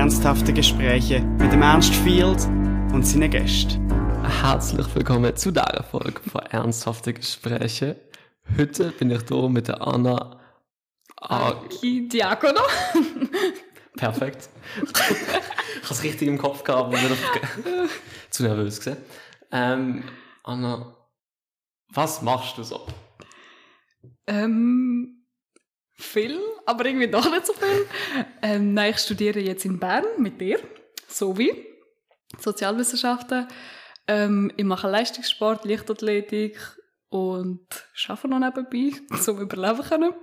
ernsthafte Gespräche mit dem Ernst Field und seinen Gästen. Herzlich willkommen zu dieser Folge von Ernsthafte Gespräche. Heute bin ich hier mit der Anna Aki Diakono. Perfekt. ich habe es richtig im Kopf gehabt, aber nicht zu nervös gesehen. Ähm, Anna, was machst du so? Ähm, viel, aber irgendwie doch nicht so viel. Ähm, nein, ich studiere jetzt in Bern mit dir, so wie Sozialwissenschaften. Ähm, ich mache Leistungssport, Leichtathletik und arbeite noch nebenbei, um überleben können.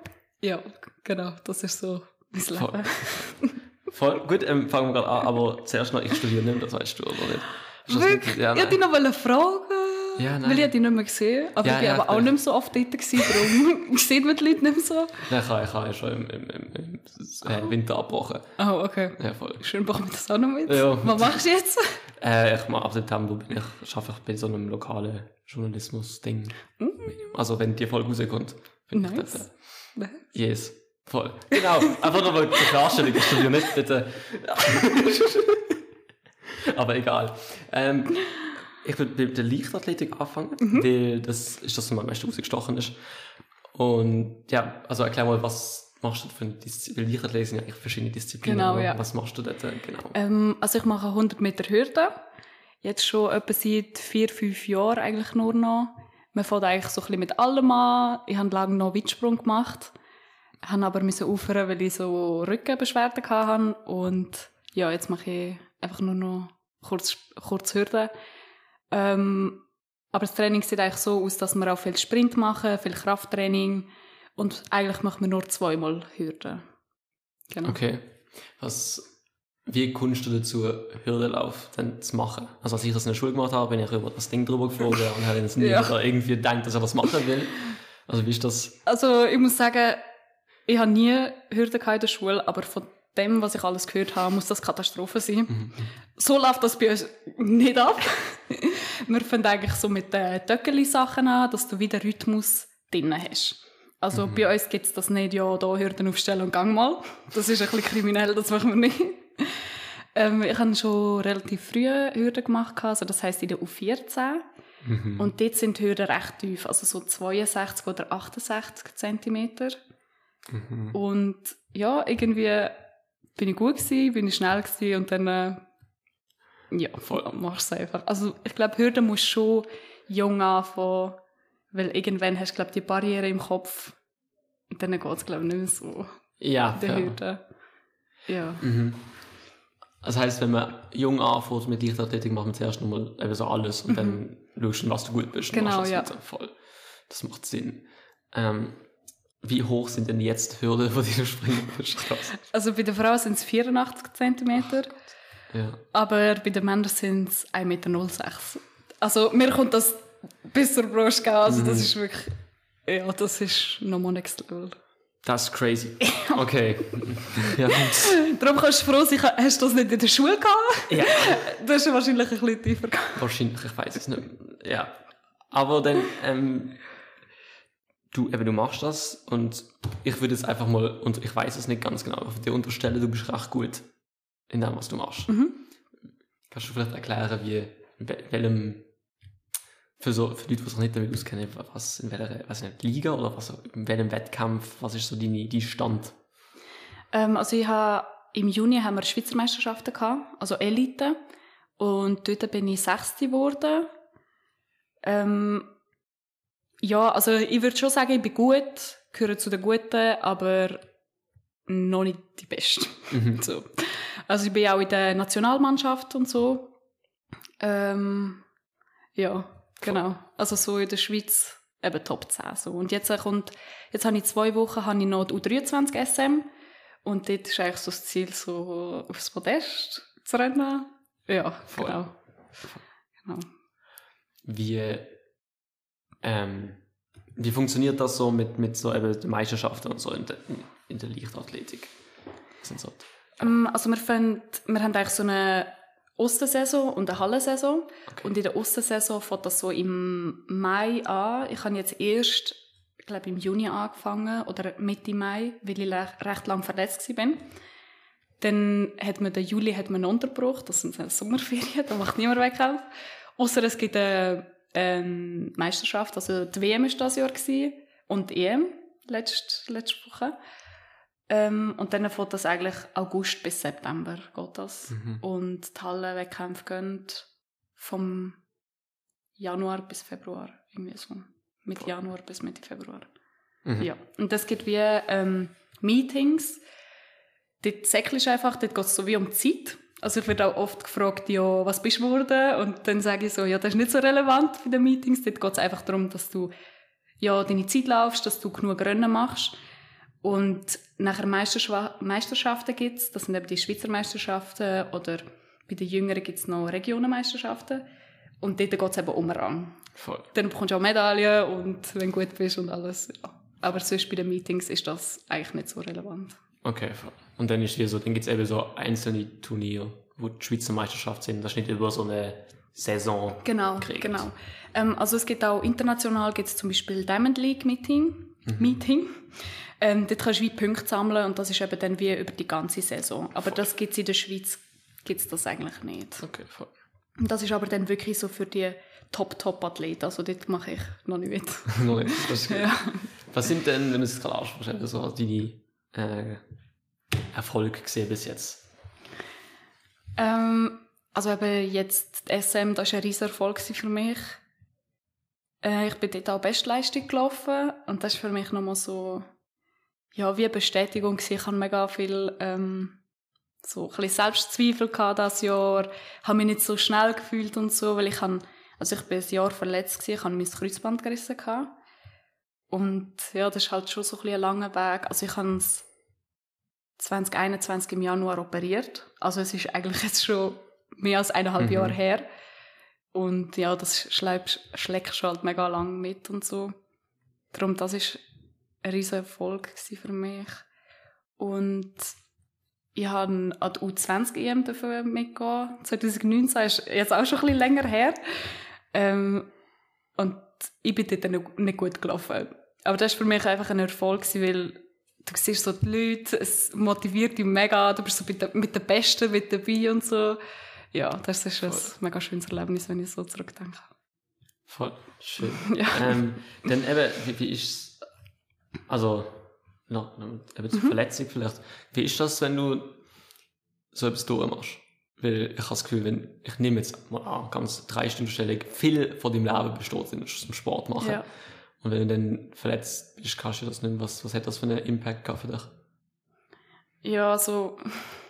Ja, genau, das ist so mein Leben. Voll, Voll gut, ähm, fangen wir gerade an, aber zuerst noch, ich studiere nicht, das weißt du, oder nicht? Wirklich? Ja, ich wollte dich noch fragen. Ja, nein. Weil ich dich nicht mehr gesehen aber ja, ich war ja, aber auch nicht mehr so oft dort, gewesen, darum sehen wir die Leute nicht mehr so. Nein, ich habe, ich habe schon im, im, im, im äh, Winter abgebrochen. Oh, okay. Ja, voll. Schön, machen wir das auch noch mit. Ja. Was machst du jetzt? äh, ich mache ab September bin ich, arbeite ich bei so einem lokalen Journalismus-Ding. Mm. Also wenn die Folge rauskommt. Nice. Ich das, äh, yes. Voll. Genau. Einfach nur mal zur Klarstellung, ich studiere nicht, bitte. aber egal. Ähm, ich würde mit der Leichtathletik anfangen, mhm. weil das ist das, was am meisten rausgestochen ist. Und ja, also erklär mal, was machst du für eine Disziplin? Leichtathletik sind ja eigentlich verschiedene Disziplinen. Genau, ja. Was machst du dort genau? Ähm, also ich mache 100 Meter Hürde. Jetzt schon etwa seit vier, fünf Jahren eigentlich nur noch. Man fängt eigentlich so ein bisschen mit allem an. Ich habe lange noch Weitsprung gemacht, habe aber müssen aufhören, weil ich so Rückenbeschwerden hatte. Und ja, jetzt mache ich einfach nur noch kurz, kurz Hürde. Ähm, aber das Training sieht eigentlich so aus, dass wir auch viel Sprint machen, viel Krafttraining und eigentlich machen wir nur zweimal Hürden. Genau. Okay. Was, wie kommst du dazu, Hürdenlauf dann zu machen? Also als ich das in der Schule gemacht habe, bin ich über das Ding drüber geflogen und habe jetzt nie ja. irgendwie gedacht, dass er das machen will. Also wie ist das? Also ich muss sagen, ich habe nie Hürden in der Schule, aber von dem, was ich alles gehört habe, muss das Katastrophe sein. Mhm. So läuft das bei uns nicht ab. Wir fangen eigentlich so mit den Töckeli-Sachen an, dass du wieder Rhythmus drin hast. Also mhm. bei uns gibt es das nicht, ja, da Hürden aufstellen und gang mal. Das ist ein bisschen kriminell, das machen wir nicht. Ähm, ich habe schon relativ früh Hürden gemacht, also das heisst in der U14. Mhm. Und dort sind die Hürden recht tief, also so 62 oder 68 Zentimeter. Mhm. Und ja, irgendwie bin ich gut gewesen, bin ich schnell gewesen und dann, äh, ja, voll, machst du es einfach. Also, ich glaube, Hürden musst du schon jung anfangen, weil irgendwann hast du, glaube die Barriere im Kopf und dann geht es, glaube ich, nicht mehr so. Ja, der Hürde. Ja. Mhm. Das heisst, wenn man jung anfängt mit Leichtathletik, macht man zuerst nochmal eben so alles und mhm. dann schaust du, was du gut bist. Genau, ja. Voll. Das macht Sinn. Ähm, wie hoch sind denn jetzt Hürden, die du springen musst? Also bei der Frau sind es 84 cm. Ja. Aber bei den Männern sind es 1,06 Meter. Also mir kommt das bis zur Brust gehen. Also mhm. das ist wirklich, ja, das ist nochmal next level. Das ist crazy. Okay. ja. Darum kannst du froh sein, hast du das nicht in der Schule gehabt? Ja. Das ist wahrscheinlich ein bisschen tiefer gegangen. Wahrscheinlich, ich weiß es nicht. Ja. Aber dann, ähm, du, eben, du machst das und ich würde es einfach mal, und ich weiß es nicht ganz genau, aber dir unterstellen, du bist recht gut in dem, was du machst. Mhm. Kannst du vielleicht erklären, wie, in welchem, für so, für Leute, die sich nicht damit auskennen, was, in welcher, was nicht, Liga oder was, in welchem Wettkampf, was ist so dein, dein Stand? Ähm, also ich habe, im Juni haben wir Schweizer Meisterschaften gehabt, also Elite, und dort bin ich Sechste geworden. Ähm, ja, also ich würde schon sagen, ich bin gut, gehöre zu den Guten, aber noch nicht die Beste. Mhm. so. Also ich bin auch in der Nationalmannschaft und so. Ähm, ja, genau. Also so in der Schweiz eben Top 10. So. Und jetzt kommt, jetzt habe ich zwei Wochen habe ich noch die U23 SM und dort ist eigentlich so das Ziel, so aufs Podest zu rennen. Ja, Voll. genau. genau. Wie ähm, wie funktioniert das so mit, mit so eben Meisterschaften und so in der, in der Leichtathletik? So um, ähm, also wir, finden, wir haben eigentlich so eine Ostersaison und eine Hallensaison. Okay. Und in der Ostersaison fängt das so im Mai an. Ich habe jetzt erst, ich glaube im Juni angefangen oder Mitte Mai, weil ich recht lang verletzt war. Dann hat man den Juli hat man einen Unterbruch, das sind Sommerferien, da macht niemand Wettkampf. Außer es gibt eine, eine Meisterschaft, also die WM war das Jahr gewesen, und die EM letzte, letzte Woche. Ähm, und dann fängt das eigentlich August bis September geht das. Mhm. Und die Hallenwettkämpfe gehen vom Januar bis Februar, irgendwie so. Mitte Januar bis Mitte Februar. Mhm. Ja. Und das gibt wie ähm, Meetings. Dort säckelst einfach, dort geht es so wie um die Zeit. Also ich werde auch oft gefragt, ja, was bist du geworden? Und dann sage ich so, ja, das ist nicht so relevant für die Meetings. Dort geht es einfach darum, dass du ja, deine Zeit laufst, dass du genug Rennen machst. Und nachher Meisterschwa Meisterschaften gibt es, das sind eben die Schweizer Meisterschaften oder bei den Jüngeren gibt es noch Regionenmeisterschaften. Und dort geht es eben um Rang. Voll. Dann bekommst du auch Medaillen und wenn du gut bist und alles. Ja. Aber sonst bei den Meetings ist das eigentlich nicht so relevant. Okay, voll. Und dann ist wie so, dann gibt es eben so einzelne Turniere, wo die Schweizer Meisterschaft sind. Das ist nicht über so eine Saison. Genau, Kriegt. genau. Ähm, also es gibt auch international gibt es zum Beispiel Diamond League Meeting. Meeting. Ähm, dort kannst du wie Punkte sammeln und das ist eben dann wie über die ganze Saison. Aber das gibt es in der Schweiz gibt's das eigentlich nicht. Okay, voll. Und das ist aber dann wirklich so für die Top-Top-Athleten. Also dort mache ich noch nicht mit. Noch nicht. Das ist gut. ja. Was sind denn, wenn du es gerade ansprichst, deine äh, Erfolge gesehen bis jetzt? Ähm, also eben jetzt die SM, das war ein riesiger Erfolg für mich. Äh, ich bin dort auch Bestleistung gelaufen und das ist für mich nochmal so, ja, wie eine Bestätigung. Ich habe mega viel, ähm, so ein bisschen Selbstzweifel gehabt das Jahr, habe mich nicht so schnell gefühlt und so, weil ich habe, also ich bin ein Jahr verletzt gewesen, ich habe mein Kreuzband gerissen. Und ja, das ist halt schon so ein, ein langer Weg. Also ich habe es 2021 im Januar operiert. Also es ist eigentlich jetzt schon mehr als eineinhalb Mhm. Jahre her. Und ja, das schlägt, schlägt schon halt mega lang mit und so. Darum, das ist ein riesen Erfolg für mich. Und ich habe an die U20-EM dafür mitgehen. 2019 ist jetzt auch schon ein bisschen länger her. Ähm, und ich bin dort nicht- nicht gut gelaufen. Aber das war für mich einfach ein Erfolg, weil du siehst so die Leute, es motiviert dich mega, du bist so mit, den- mit den Besten mit dabei und so. Ja, das ist ein mega schönes Erlebnis, wenn ich so zurückdenke. Voll schön. Ja. ähm, dann eben, wie, wie ist es, also, noch, noch eben zur Verletzung vielleicht, wie ist das, wenn du so etwas durchmachst? Weil ich habe das Gefühl, wenn, ich nehme jetzt mal an, ganz drei Stunden Stellung, viel von deinem Leben besteht in zum Sport machen. Ja. Und wenn du dann verletzt bist, kannst du das nicht, was, was hat das für einen Impact gehabt für dich? Ja, also,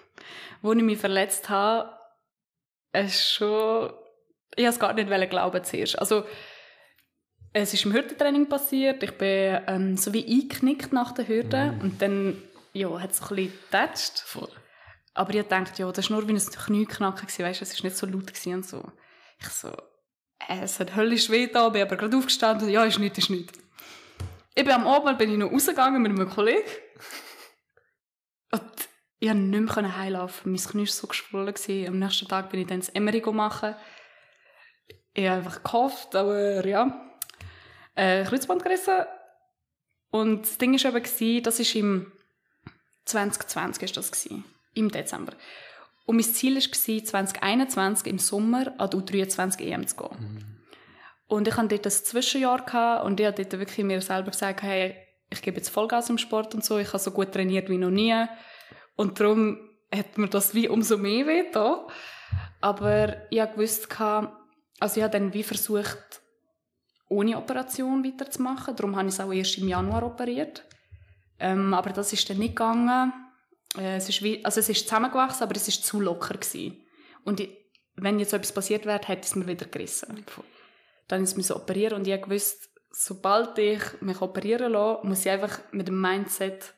wo ich mich verletzt habe, es ist schon, ich es gar nicht glauben zuerst. Also, es ist im Hürdentraining passiert, ich bin ähm, so wie eingeknickt nach der Hürde und dann, ja, hat es ein bisschen getatscht. Aber ich dachte, ja, das war nur wie ein Knieknacken, weißt du, es war nicht so laut und so. Ich so, es hat höllisch weh da, bin aber gerade aufgestanden, ja, ist nichts, ist nichts. Ich bin am Abend bin ich noch rausgegangen mit einem Kollegen. Und ich konnte nicht mehr heilaufen. Mein Knie war so geschwollen. Am nächsten Tag bin ich dann das Emery machen. Ich habe einfach gehofft, aber ja. Äh, Kreuzband gerissen. Und das Ding war eben, das war im 2020 ist das gewesen, im Dezember. Und mein Ziel war, 2021 im Sommer an die U23 EM zu gehen. Und ich hatte dort ein Zwischenjahr gehabt und ich habe dort wirklich mir selber gesagt, hey, ich gebe jetzt Vollgas im Sport und so, ich habe so gut trainiert wie noch nie. Und darum hat mir das wie umso mehr weh da. Aber ich habe gewusst, also ich habe dann wie versucht, ohne Operation weiterzumachen. Darum habe ich es auch erst im Januar operiert. Ähm, aber das ist dann nicht gegangen. Äh, es ist wie, also es ist zusammengewachsen, aber es ist zu locker gewesen. Und ich, wenn jetzt etwas passiert wäre, hätte es mir wieder gerissen. Dann ist es operieren und ich gewusst, sobald ich mich operieren lasse, muss ich einfach mit dem Mindset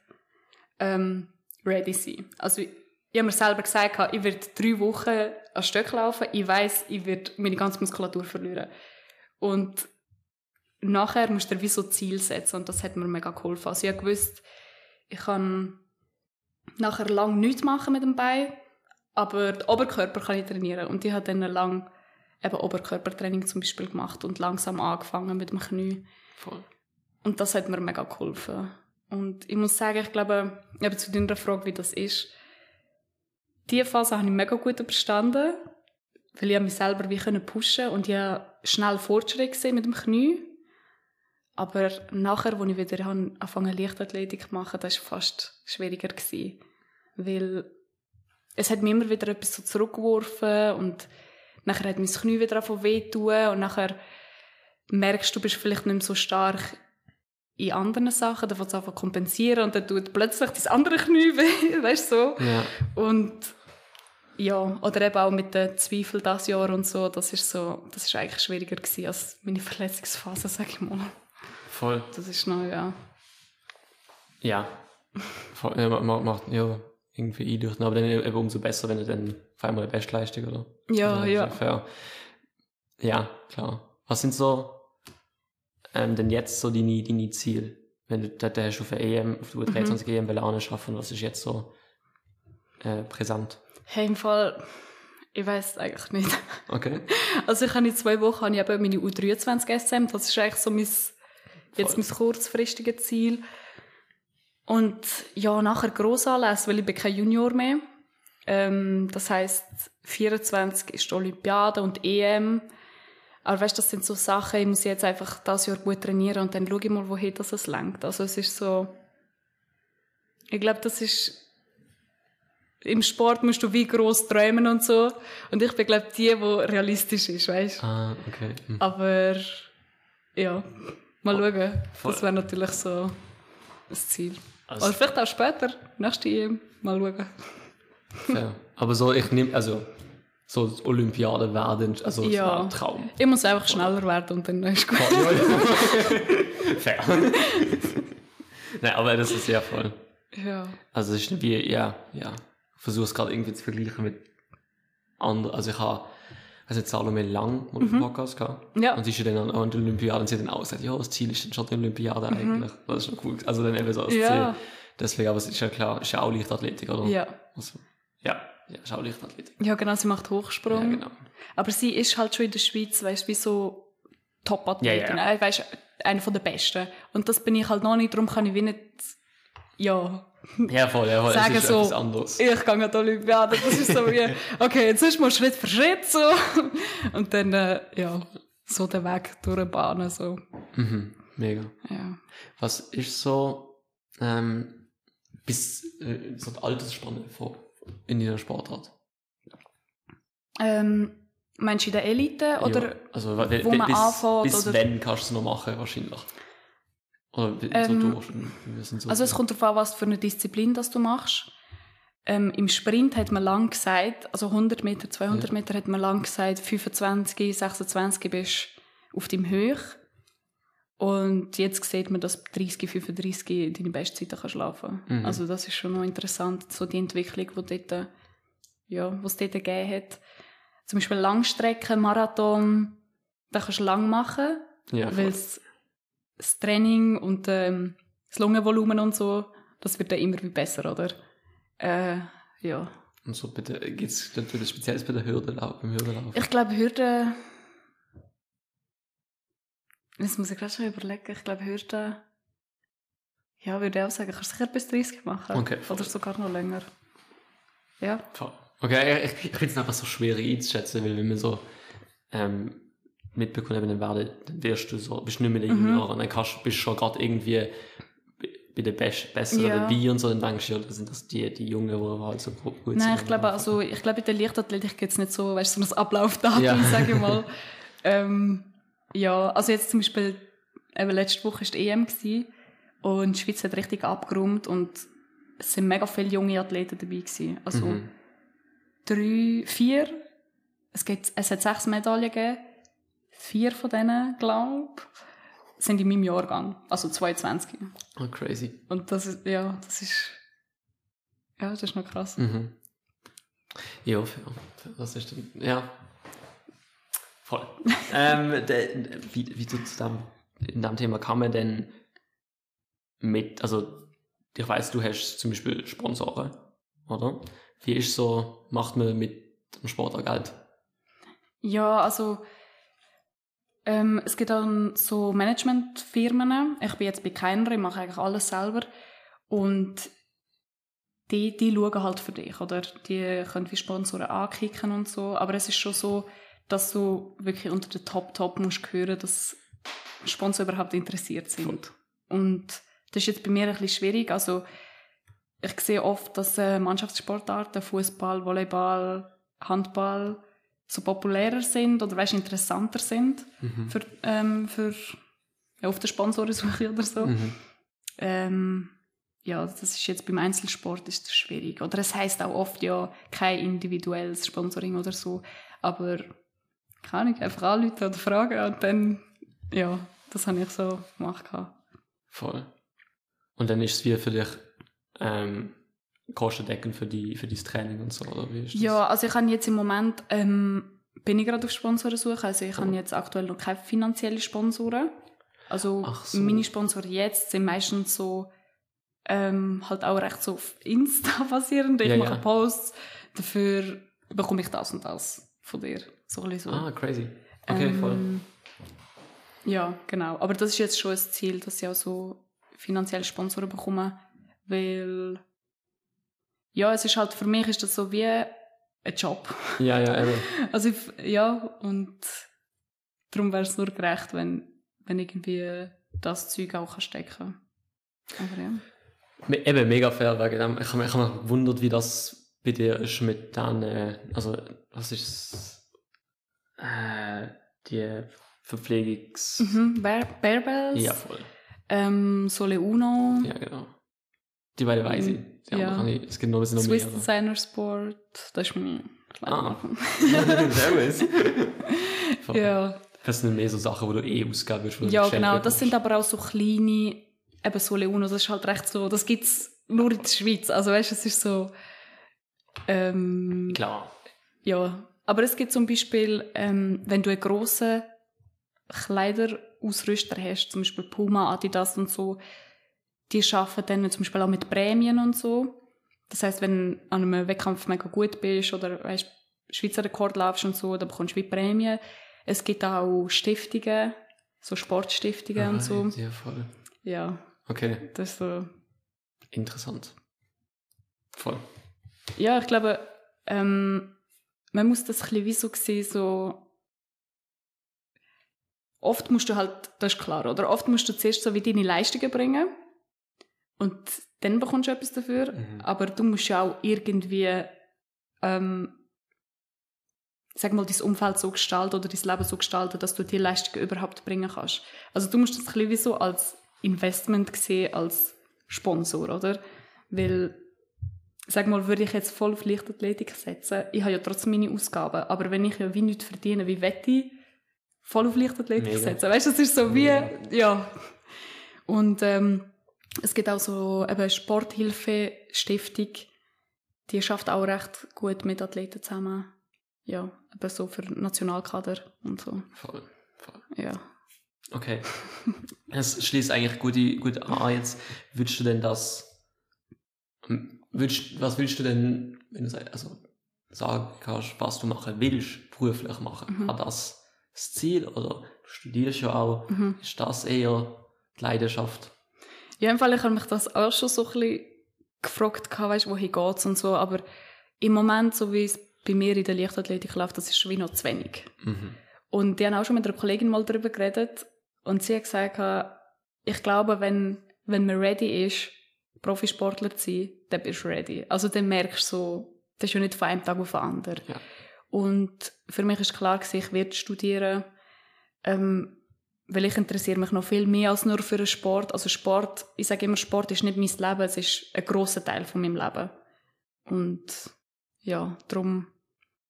ähm, ready sein. Also ich, ich habe mir selber gesagt, ich werde drei Wochen an Stöcken laufen. Ich weiß, ich werde meine ganze Muskulatur verlieren. Und nachher musst du dir wie so Ziel setzen und das hat mir mega geholfen. Also ich habe gewusst, ich kann nachher lang nichts machen mit dem Bein, aber den Oberkörper kann ich trainieren. Und ich habe dann lang eben Oberkörpertraining zum Beispiel gemacht und langsam angefangen mit dem Knie. Voll. Und das hat mir mega geholfen. Und ich muss sagen, ich glaube, eben zu deiner Frage, wie das ist, diese Phase habe ich mega gut überstanden, weil ich mich selber wie pushen und ich habe schnell Fortschritt gesehen mit dem Knie. Aber nachher, als ich wieder angefangen Leichtathletik zu machen, das war fast schwieriger. Gewesen, weil es hat mir immer wieder etwas so zurückgeworfen und nachher hat mein Knie wieder angefangen wehtun und nachher merkst du, bist vielleicht nicht mehr so stark in anderen Sachen, dann fängst du einfach kompensieren und dann tut plötzlich das andere Knie weh, weißt du so. Ja. Und ja, oder eben auch mit den Zweifeln das Jahr und so, das ist so, das ist eigentlich schwieriger gewesen als meine Verletzungsphase, sag ich mal. Voll. Das ist noch, ja. Ja. Voll, ja, ma- ma- macht ja irgendwie eindrückend, aber dann eben umso besser, wenn du dann auf einmal eine Bestleistung, oder? Ja, ist ja. Fair. Ja, klar. Was sind so ähm, denn jetzt so deine, deine Ziele? Wenn du, da, hast auf der EM, auf der U23 EM Belane schaffen, was ist jetzt so äh, präsent? Hey, im Fall, ich weiß eigentlich nicht. Okay. Also ich habe in zwei Wochen habe ich eben meine U23 SM, das ist eigentlich so mein, jetzt mein kurzfristiges Ziel. Und ja, nachher Grossanlässe, weil ich bin kein Junior mehr. Ähm, das heisst, 24 ist die Olympiade und EM. Aber weißt, das sind so Sachen, ich muss jetzt einfach das Jahr gut trainieren und dann schaue ich mal, wohin das es lenkt. Also es ist so, ich glaube, das ist im Sport musst du wie groß träumen und so. Und ich bin, glaube die, die realistisch ist, weißt Ah, okay. Hm. Aber ja, mal schauen. Voll. Das wäre natürlich so das Ziel. Also- Oder vielleicht auch später, nächste EM, mal schauen. Fair. Aber so, ich nehme, also, so Olympiade werden, also, Ja. ein Traum. Ich muss einfach schneller werden und dann ist gut. Fair. Nein, aber das ist sehr voll. Ja. Also es ist wie, ja, ja. Ich versuche es gerade irgendwie zu vergleichen mit anderen. Also ich habe, also Salome Lang mal einen Podcast gehabt. Mhm. Ja. Und sie ist ja dann an, der Olympiade und sie hat dann auch gesagt, ja, das Ziel ist dann schon die Olympiade eigentlich. Das ist schon cool. Also dann eben so als Mhm. Ja. Ziel. Deswegen, aber es ist ja klar, ist ja auch Leichtathletik, oder? Ja. Also, ja, ja, ist auch Leichtathletik. Ja, genau, sie macht Ja, Hochsprung. genau. Aber sie ist halt schon in der Schweiz, weißt du, wie so Top-Athletin. Ja, ja. Äh, Weißt eine von der Besten. Und das bin ich halt noch nicht, darum kann ich wie nicht, ja, Ja, voll, ja, voll. sagen ist so, etwas anderes. ich gehe an die Olympiade. Das ist so wie, okay, jetzt ist mal Schritt für Schritt so. Und dann, äh, ja, so den Weg durchbahnen, so. Mhm, mega. Ja. Was ist so, ähm, bis, äh, so die Altersspanne von, in deiner Sportart? Ähm, meinst du in der Elite oder? ja, also, wo man bis, anfängt bis oder- wenn kannst du es noch machen, wahrscheinlich? Oder so Ähm? Wir sind so Also es kommt darauf an, was für eine Disziplin das du machst. Ähm, Im Sprint hat man lang gesagt, also 100 Meter, 200 Ja. Meter hat man lang gesagt, 25, 26 bist du auf dem Höch. Und jetzt sieht man, dass 30, 35 deine Bestzeiten kannst laufen. Mhm. Also das ist schon noch interessant, so die Entwicklung, die dort, ja, was dort gegeben hat. Zum Beispiel Langstrecken, Marathon, da kannst du lang machen, ja, weil es- das Training und ähm, das Lungenvolumen und so, das wird dann immer wie besser, oder? Äh, ja. Und so bitte, geht's natürlich speziell bei der Hürde, beim Hürdenlauf? Ich glaube, Hürde. Jetzt muss ich gerade schon überlegen. Ich glaube, Hürde. Ja, würde ich auch sagen, kannst sicher bis 30 machen. Okay. Oder sogar noch länger. Ja. Voll. Okay, ich, ich finde es einfach so schwer einzuschätzen, weil wenn man so ähm, mitbekommt, eben, dann, werde, dann wirst du so, bist nicht mehr der Mhm. Junior und dann kannst, bist du schon gerade irgendwie bei- den Best, Besseren Ja. dabei und so, dann denkst du, ja, das sind das die, die Jungen, die halt so gut gut Nein, sind. ich glaube, also, ich glaube, in der Leichtathletik gibt es nicht so, weißt du, so ein Ablaufdatum, Ja. sage ich mal. ähm, ja, also jetzt zum Beispiel, eben letzte Woche war die EM gewesen, und die Schweiz hat richtig abgeräumt und es sind mega viele junge Athleten dabei gewesen. Also Mhm. drei, vier, es, gibt, es hat sechs Medaillen gegeben, vier von denen, glaube sind in meinem Jahrgang, also 22. Oh, crazy. Und das ist, ja, das ist, ja, das ist noch krass. Mhm. Ja. Das ist dann, ja. Voll. ähm, de, wie, wie du zu dem, in dem Thema kann man denn mit, also ich weiß, du hast zum Beispiel Sponsoren, oder? Wie ist so, macht man mit dem Sport auch Geld? Ja, also ähm, es gibt dann so Managementfirmen. Ich bin jetzt bei keiner, ich mache eigentlich alles selber. Und die, die schauen halt für dich, oder? Die können wie Sponsoren ankicken und so. Aber es ist schon so, dass du wirklich unter den Top-Top musst hören, dass Sponsoren überhaupt interessiert sind. Und das ist jetzt bei mir ein bisschen schwierig. Also, ich sehe oft, dass äh, Mannschaftssportarten, Fußball, Volleyball, Handball so populärer sind oder weißt, interessanter sind Mhm. für, ähm, für ja, auf der Sponsorensuche oder so. Mhm. Ähm, ja, das ist jetzt beim Einzelsport ist das schwierig. Oder es heißt auch oft ja kein individuelles Sponsoring oder so. Aber kann ich einfach anrufen oder fragen und dann, ja, das habe ich so gemacht. Voll. Und dann ist es wie für dich ähm, kostendeckend für, die, für dein Training und so, oder wie ist das? Ja, also ich habe jetzt im Moment, ähm, bin ich gerade auf Sponsorensuche, also ich habe jetzt aktuell noch keine finanziellen Sponsoren. Also so. meine Sponsoren jetzt sind meistens so, ähm, halt auch recht so auf Insta basierend. Ich Ja, mache ja. Posts, dafür bekomme ich das und das von dir. So ein so. Ah, crazy. Okay, voll. Ähm, Ja, genau. Aber das ist jetzt schon ein Ziel, dass ich auch so finanzielle Sponsoren bekomme, weil ja, es ist halt, für mich ist das so wie ein Job. Ja, ja, eben. Also ich, ja, und darum wäre es nur gerecht, wenn, wenn irgendwie das Zeug auch kann stecken Aber ja. Me- Eben, mega fair wegen dem. Ich habe mich, ich hab mich gewundert, wie das bei dir ist mit den, äh, also, was ist? Äh, die Verpflegungs... Mhm. Bear, Bearbells, Ja, voll. ähm, Sole Uno, Ja, genau. Die beiden weiss ich. Die Ja. kann ich, es gibt noch ein bisschen noch Swiss mehr. Designer Sport, das ist meine Ah. Kleidermarke. Sehr gut. Voll. Ja. Das sind mehr so Sachen, die du eh ausgeben würdest. Ja, genau. Das sind bekommst. aber auch so kleine, eben so Leuno, das ist halt recht so, das gibt's nur in der Schweiz. Also weißt du, es ist so, ähm, Klar. ja. Aber es gibt zum Beispiel, ähm, wenn du einen grossen Kleiderausrüster hast, zum Beispiel Puma, Adidas und so, die arbeiten dann zum Beispiel auch mit Prämien und so. Das heißt, wenn du an einem Wettkampf mega gut bist oder weißt, Schweizer Rekord laufst und so, dann bekommst du wie Prämien. Es gibt auch Stiftungen, so Sportstiftungen und so. Ja, voll. Ja, Okay, das ist so. interessant. Voll. Ja, ich glaube, ähm, man muss das ein bisschen wie so sehen, so oft musst du halt, das ist klar, oder? Oft musst du zuerst so wie deine Leistungen bringen und dann bekommst du etwas dafür, Mhm. aber du musst ja auch irgendwie, ähm, sag mal, dein Umfeld so gestalten oder dein Leben so gestalten, dass du die Leistungen überhaupt bringen kannst. Also du musst das ein bisschen wie so als Investment sehen, als Sponsor, oder? Weil sag mal, würde ich jetzt voll auf Leichtathletik setzen, ich habe ja trotzdem meine Ausgaben, aber wenn ich ja wie nichts verdiene, wie wette ich voll auf Leichtathletik Mega. setzen? Weißt du, das ist so wie, Mega. ja. Und ähm, es gibt auch so eben Sporthilfe-Stiftung, die schafft auch recht gut mit Athleten zusammen. Ja, eben so für Nationalkader und so. Voll. Voll. Ja. Okay. Es schließt eigentlich gut, gut an. Jetzt würdest du denn das. ähm, Würdest, was willst du denn, wenn du also sagen kannst, was du machen willst, beruflich machen? Mhm. Hat das das Ziel oder du studierst ja auch? Mhm. Ist das eher die Leidenschaft? Ja, im Fall, ich habe mich das auch schon so ein bisschen gefragt, weißt, wohin geht's und so, aber im Moment, so wie es bei mir in der Leichtathletik läuft, das ist schon wie noch zu wenig. Mhm. Und die haben auch schon mit einer Kollegin mal darüber geredet und sie hat gesagt, ich glaube, wenn, wenn man ready ist, Profisportler zu sein, dann bist du ready. Also dann merkst du so, das ist ja nicht von einem Tag auf den anderen. Ja. Und für mich ist klar gewesen, ich werde studieren, ähm, weil ich interessiere mich noch viel mehr als nur für den Sport. Also Sport, ich sage immer, Sport ist nicht mein Leben, es ist ein grosser Teil von meinem Leben. Und ja, darum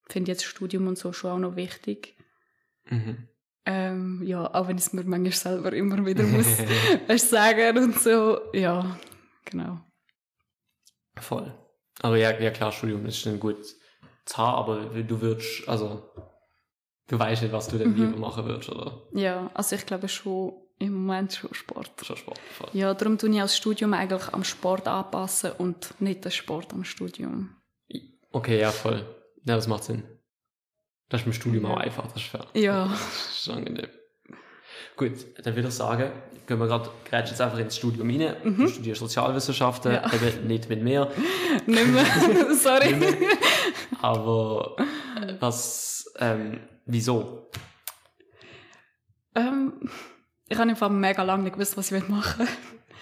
finde ich jetzt Studium und so schon auch noch wichtig. Mhm. Ähm, ja, auch wenn ich es mir manchmal selber immer wieder muss sagen und so. Ja, genau. Voll. Aber ja, ja klar, Studium ist dann gut zu haben, aber du würdest, also du weißt nicht, was du denn Mhm. lieber machen würdest, oder? Ja, also ich glaube schon im Moment schon Sport. Schon Sport. Voll. Ja, darum tue ich das Studium eigentlich am Sport anpassen und nicht den Sport am Studium. Okay, ja, voll. Ja, das macht Sinn. Das ist beim Studium Ja. auch einfach, das ist fair. Ja. Das ist angenehm. Gut, dann würde ich sagen, gehen wir gerade jetzt einfach ins Studium rein. Du studierst Sozialwissenschaften, Ja. eben nicht mit mir. Nicht mehr. Sorry. Aber äh, was, ähm, wieso? ähm, ich habe einfach mega lange nicht gewusst, was ich machen will.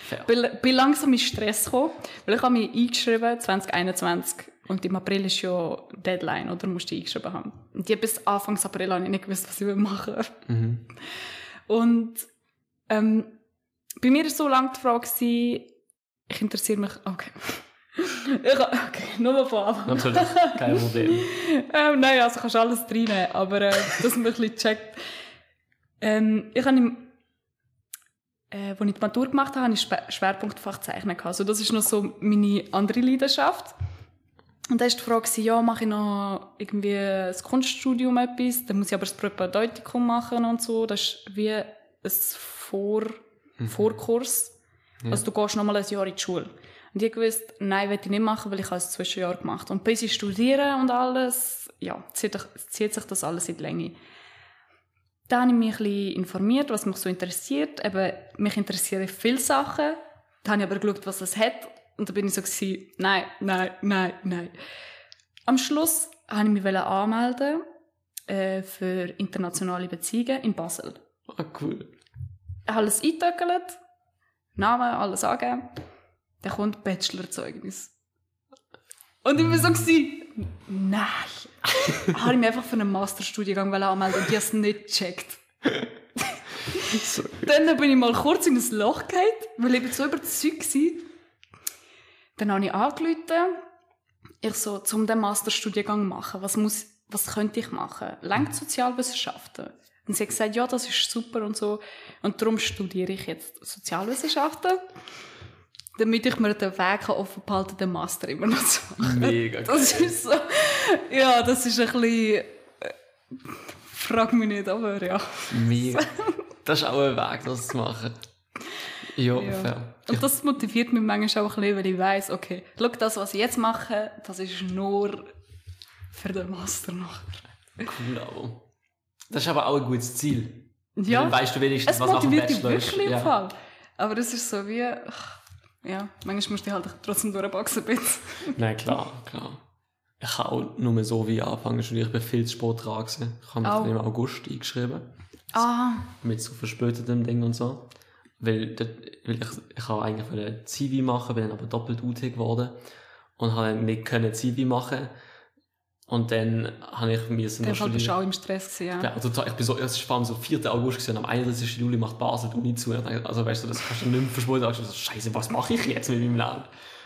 Fair. bin, bin langsam in Stress gekommen, weil ich habe mich eingeschrieben 2021 und im April ist ja Deadline, oder musst du eingeschrieben haben. Und ich bis Anfang April habe ich nicht gewusst, was ich machen will. Mhm. Und ähm, bei mir war so lange die Frage, ich interessiere mich, okay. Ich, okay, nur mal von. Natürlich, kein Problem. Ähm, nein, also kannst alles reinnehmen, aber äh, dass man ein bisschen checkt. Ähm, ich habe äh, als ich die Matur gemacht habe, habe ich Schwerpunktfach Zeichnen gehabt. Also das ist noch so meine andere Leidenschaft. Und da war die Frage, ja, mache ich noch irgendwie das Kunststudium etwas, dann muss ich aber das Propedeutikum machen und so. Das ist wie ein Vor Vorkurs. Also du gehst nochmal ein Jahr in die Schule. Und ich gewusst, nein, will ich nicht machen, weil ich habe ein Zwischenjahr gemacht. Und bis ich studiere und alles, ja, zieht, zieht sich das alles in die Länge. Dann habe ich mich ein bisschen informiert, was mich so interessiert. Eben, mich interessieren viele Sachen. Dann habe ich aber geschaut, was es hat. Und da bin ich so gewesen, nein, nein, nein, nein. Am Schluss habe ich mich anmelden äh, für internationale Beziehungen in Basel. Ah, cool. Alles eingetöckelt, Namen, alles angegeben. Dann kommt Bachelorzeugnis. Und ich war so, gewesen, nein. habe ich mich einfach für einen Masterstudiengang anmelden und ich habe es nicht gecheckt. Dann bin ich mal kurz in ein Loch gefallen, weil ich so überzeugt war. Dann habe ich angerufen, ich so, zum den Masterstudiengang machen, was muss, was könnte ich machen? Lenkt Sozialwissenschaften. Und sie hat gesagt, ja, das ist super und so. Und darum studiere ich jetzt Sozialwissenschaften, damit ich mir den Weg offen behalten kann, den Master immer noch zu machen. Mega geil. Das ist so, ja, das ist ein bisschen, äh, frag mich nicht, aber ja. Mega. Das ist auch ein Weg, das zu machen. Ja, Ja. fair. Und das motiviert mich manchmal auch ein bisschen, weil ich weiss, okay, schau, das, was ich jetzt mache, das ist nur für den Master nachher. Cool, aber. Das ist aber auch ein gutes Ziel. Ja, Dann weißt du wenigstens, es was nach dem Bachelor ist. wirklich im Ja. Fall. Aber es ist so wie, ach, ja, manchmal musst du halt trotzdem durchboxen. Nein, klar, klar. Ich habe auch nur so wie angefangen zu studieren. Ich bin viel zu spät dran. gewesen. Ich habe mich dann im August eingeschrieben. Ah, Mit so verspätetem Ding und so. Weil, dort, weil ich, ich habe eigentlich wollte Zivi machen, bin dann aber doppelt UT geworden. Und habe dann nicht können Zivi machen. Und dann habe ich mir so noch studiert. auch im Stress gewesen, ja. Ja, also, ich bin so, es war so 4. August gewesen, und am 31. Juli macht Basel die Uni zu. Also, weißt du, das kannst du nicht mehr verspäten. Da habe ich so, Scheiße, was mache ich jetzt mit meinem Leben?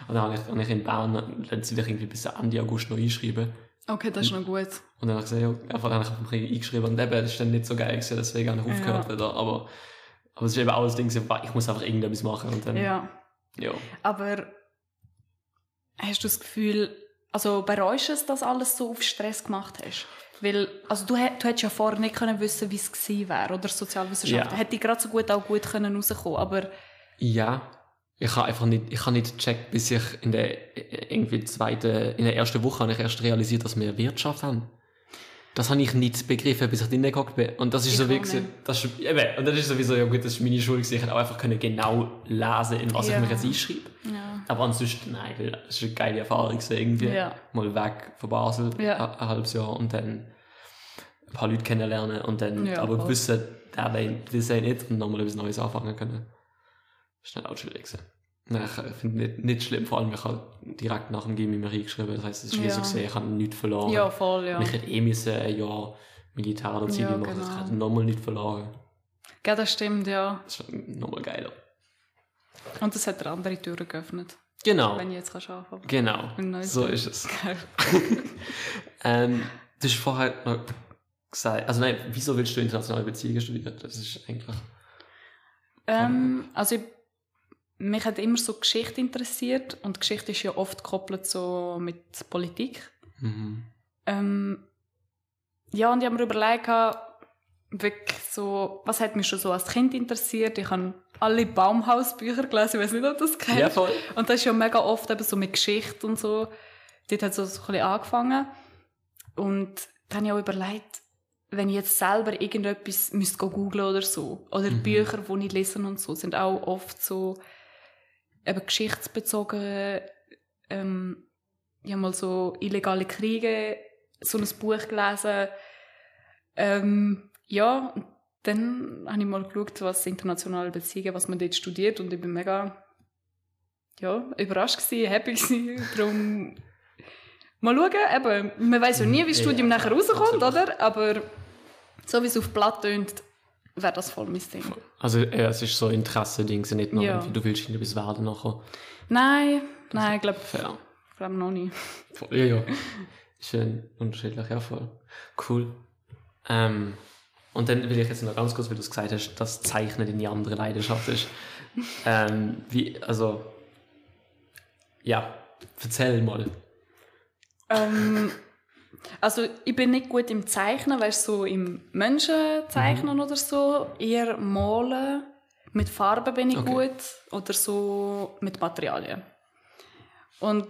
Und dann habe ich, habe ich in Bern letztlich irgendwie bis Ende August noch einschreiben. Okay, das ist noch gut. Und dann habe ich gesagt, ja, einfach dann habe ich eingeschrieben. Und eben, das ist dann nicht so geil gewesen, deswegen habe ich aufgehört Ja. wieder. Aber, aber es ist eben auch das Ding, ich muss einfach irgendetwas machen. Und dann, Ja. ja. Aber hast du das Gefühl, also bereust du es, dass alles so auf Stress gemacht hast? Weil, also du, du hättest ja vorher nicht können wissen, wie es gewesen wäre, oder Sozialwissenschaften. Ja. Hätte ich gerade so gut auch gut können rauskommen, aber Ja, ich habe einfach nicht, ich habe nicht gecheckt, bis ich in der irgendwie zweiten, in der ersten Woche habe ich erst realisiert, dass wir Wirtschaft haben. Das habe ich nicht begriffen, bis ich drin gehockt bin. Und das ist Ich so wie, das ist, eben, und das ist sowieso, ja gut, das ist meine Schuld gewesen. Ich hätte auch einfach können genau lesen, in was Ja. ich mir jetzt einschreibe. ja. Aber ansonsten, nein, weil das ist eine geile Erfahrung gewesen, irgendwie. Ja. Mal weg von Basel, ein, ein halbes Jahr und dann ein paar Leute kennenlernen und dann aber voll. wissen, der will das nicht und nochmal etwas Neues anfangen können. Das ist nicht auch schwierig gewesen. Nein, ich finde nicht, nicht schlimm, vor allem ich habe direkt nach dem Gimmi mir reingeschrieben, das heisst, es ist wie Ja. so gesehen, ich habe nichts verloren. ja, voll, ja. Ich hätte eh müssen ein Jahr Militär oder Zivil Ja, machen, genau. ich hätte nochmal nichts verloren. Ja, das stimmt, ja. Das ist nochmal geiler. Und das hat dir andere Türen geöffnet, Genau, wenn ich jetzt kannst anfangen genau, so ist es. Ähm, du hast vorher noch gesagt, also nein, wieso willst du internationale Beziehungen studieren? Das ist eigentlich. Ähm, also ich, mich hat immer so Geschichte interessiert und Geschichte ist ja oft gekoppelt so mit Politik. Mhm. Ähm, ja, und ich habe mir überlegt, wirklich so, was hat mich schon so als Kind interessiert. Ich habe alle Baumhausbücher gelesen, ich weiß nicht, ob du das kennst. Ja, voll. Und das ist ja mega oft eben so mit Geschichte und so. Dort hat es so, ein bisschen angefangen. Und dann habe ich auch überlegt, wenn ich jetzt selber irgendetwas müsste go googlen oder so, oder Bücher, die ich lese und so, sind auch oft so eben geschichtsbezogen, ähm, ich habe mal so illegale Kriege, so ein Buch gelesen, ähm, ja, dann habe ich mal geschaut, was internationale Beziehungen, was man dort studiert und ich bin mega, ja, überrascht gewesen, happy gewesen, darum mal schauen, eben, man weiß ja nie, wie das Studium ja, nachher rauskommt, absolut. oder? Aber so wie es auf Blatt tönt, wäre das voll mein Ding. Also ja, es ist so ein Interesse-Ding, nicht nur, Ja. irgendwie, du willst etwas werden nachher. Nein, nein, ich glaube glaub noch nicht. Voll. Ja, ja. Schön unterschiedlich, ja voll. Cool. Ähm, und dann will ich jetzt noch ganz kurz, weil du es gesagt hast, dass Zeichnen deine andere Leidenschaft ist. ähm, wie, also, ja, erzähl mal. Ähm, also ich bin nicht gut im Zeichnen, weißt du, so im Menschen zeichnen oder so. Eher malen. Mit Farben bin ich Okay. gut. Oder so mit Materialien. Und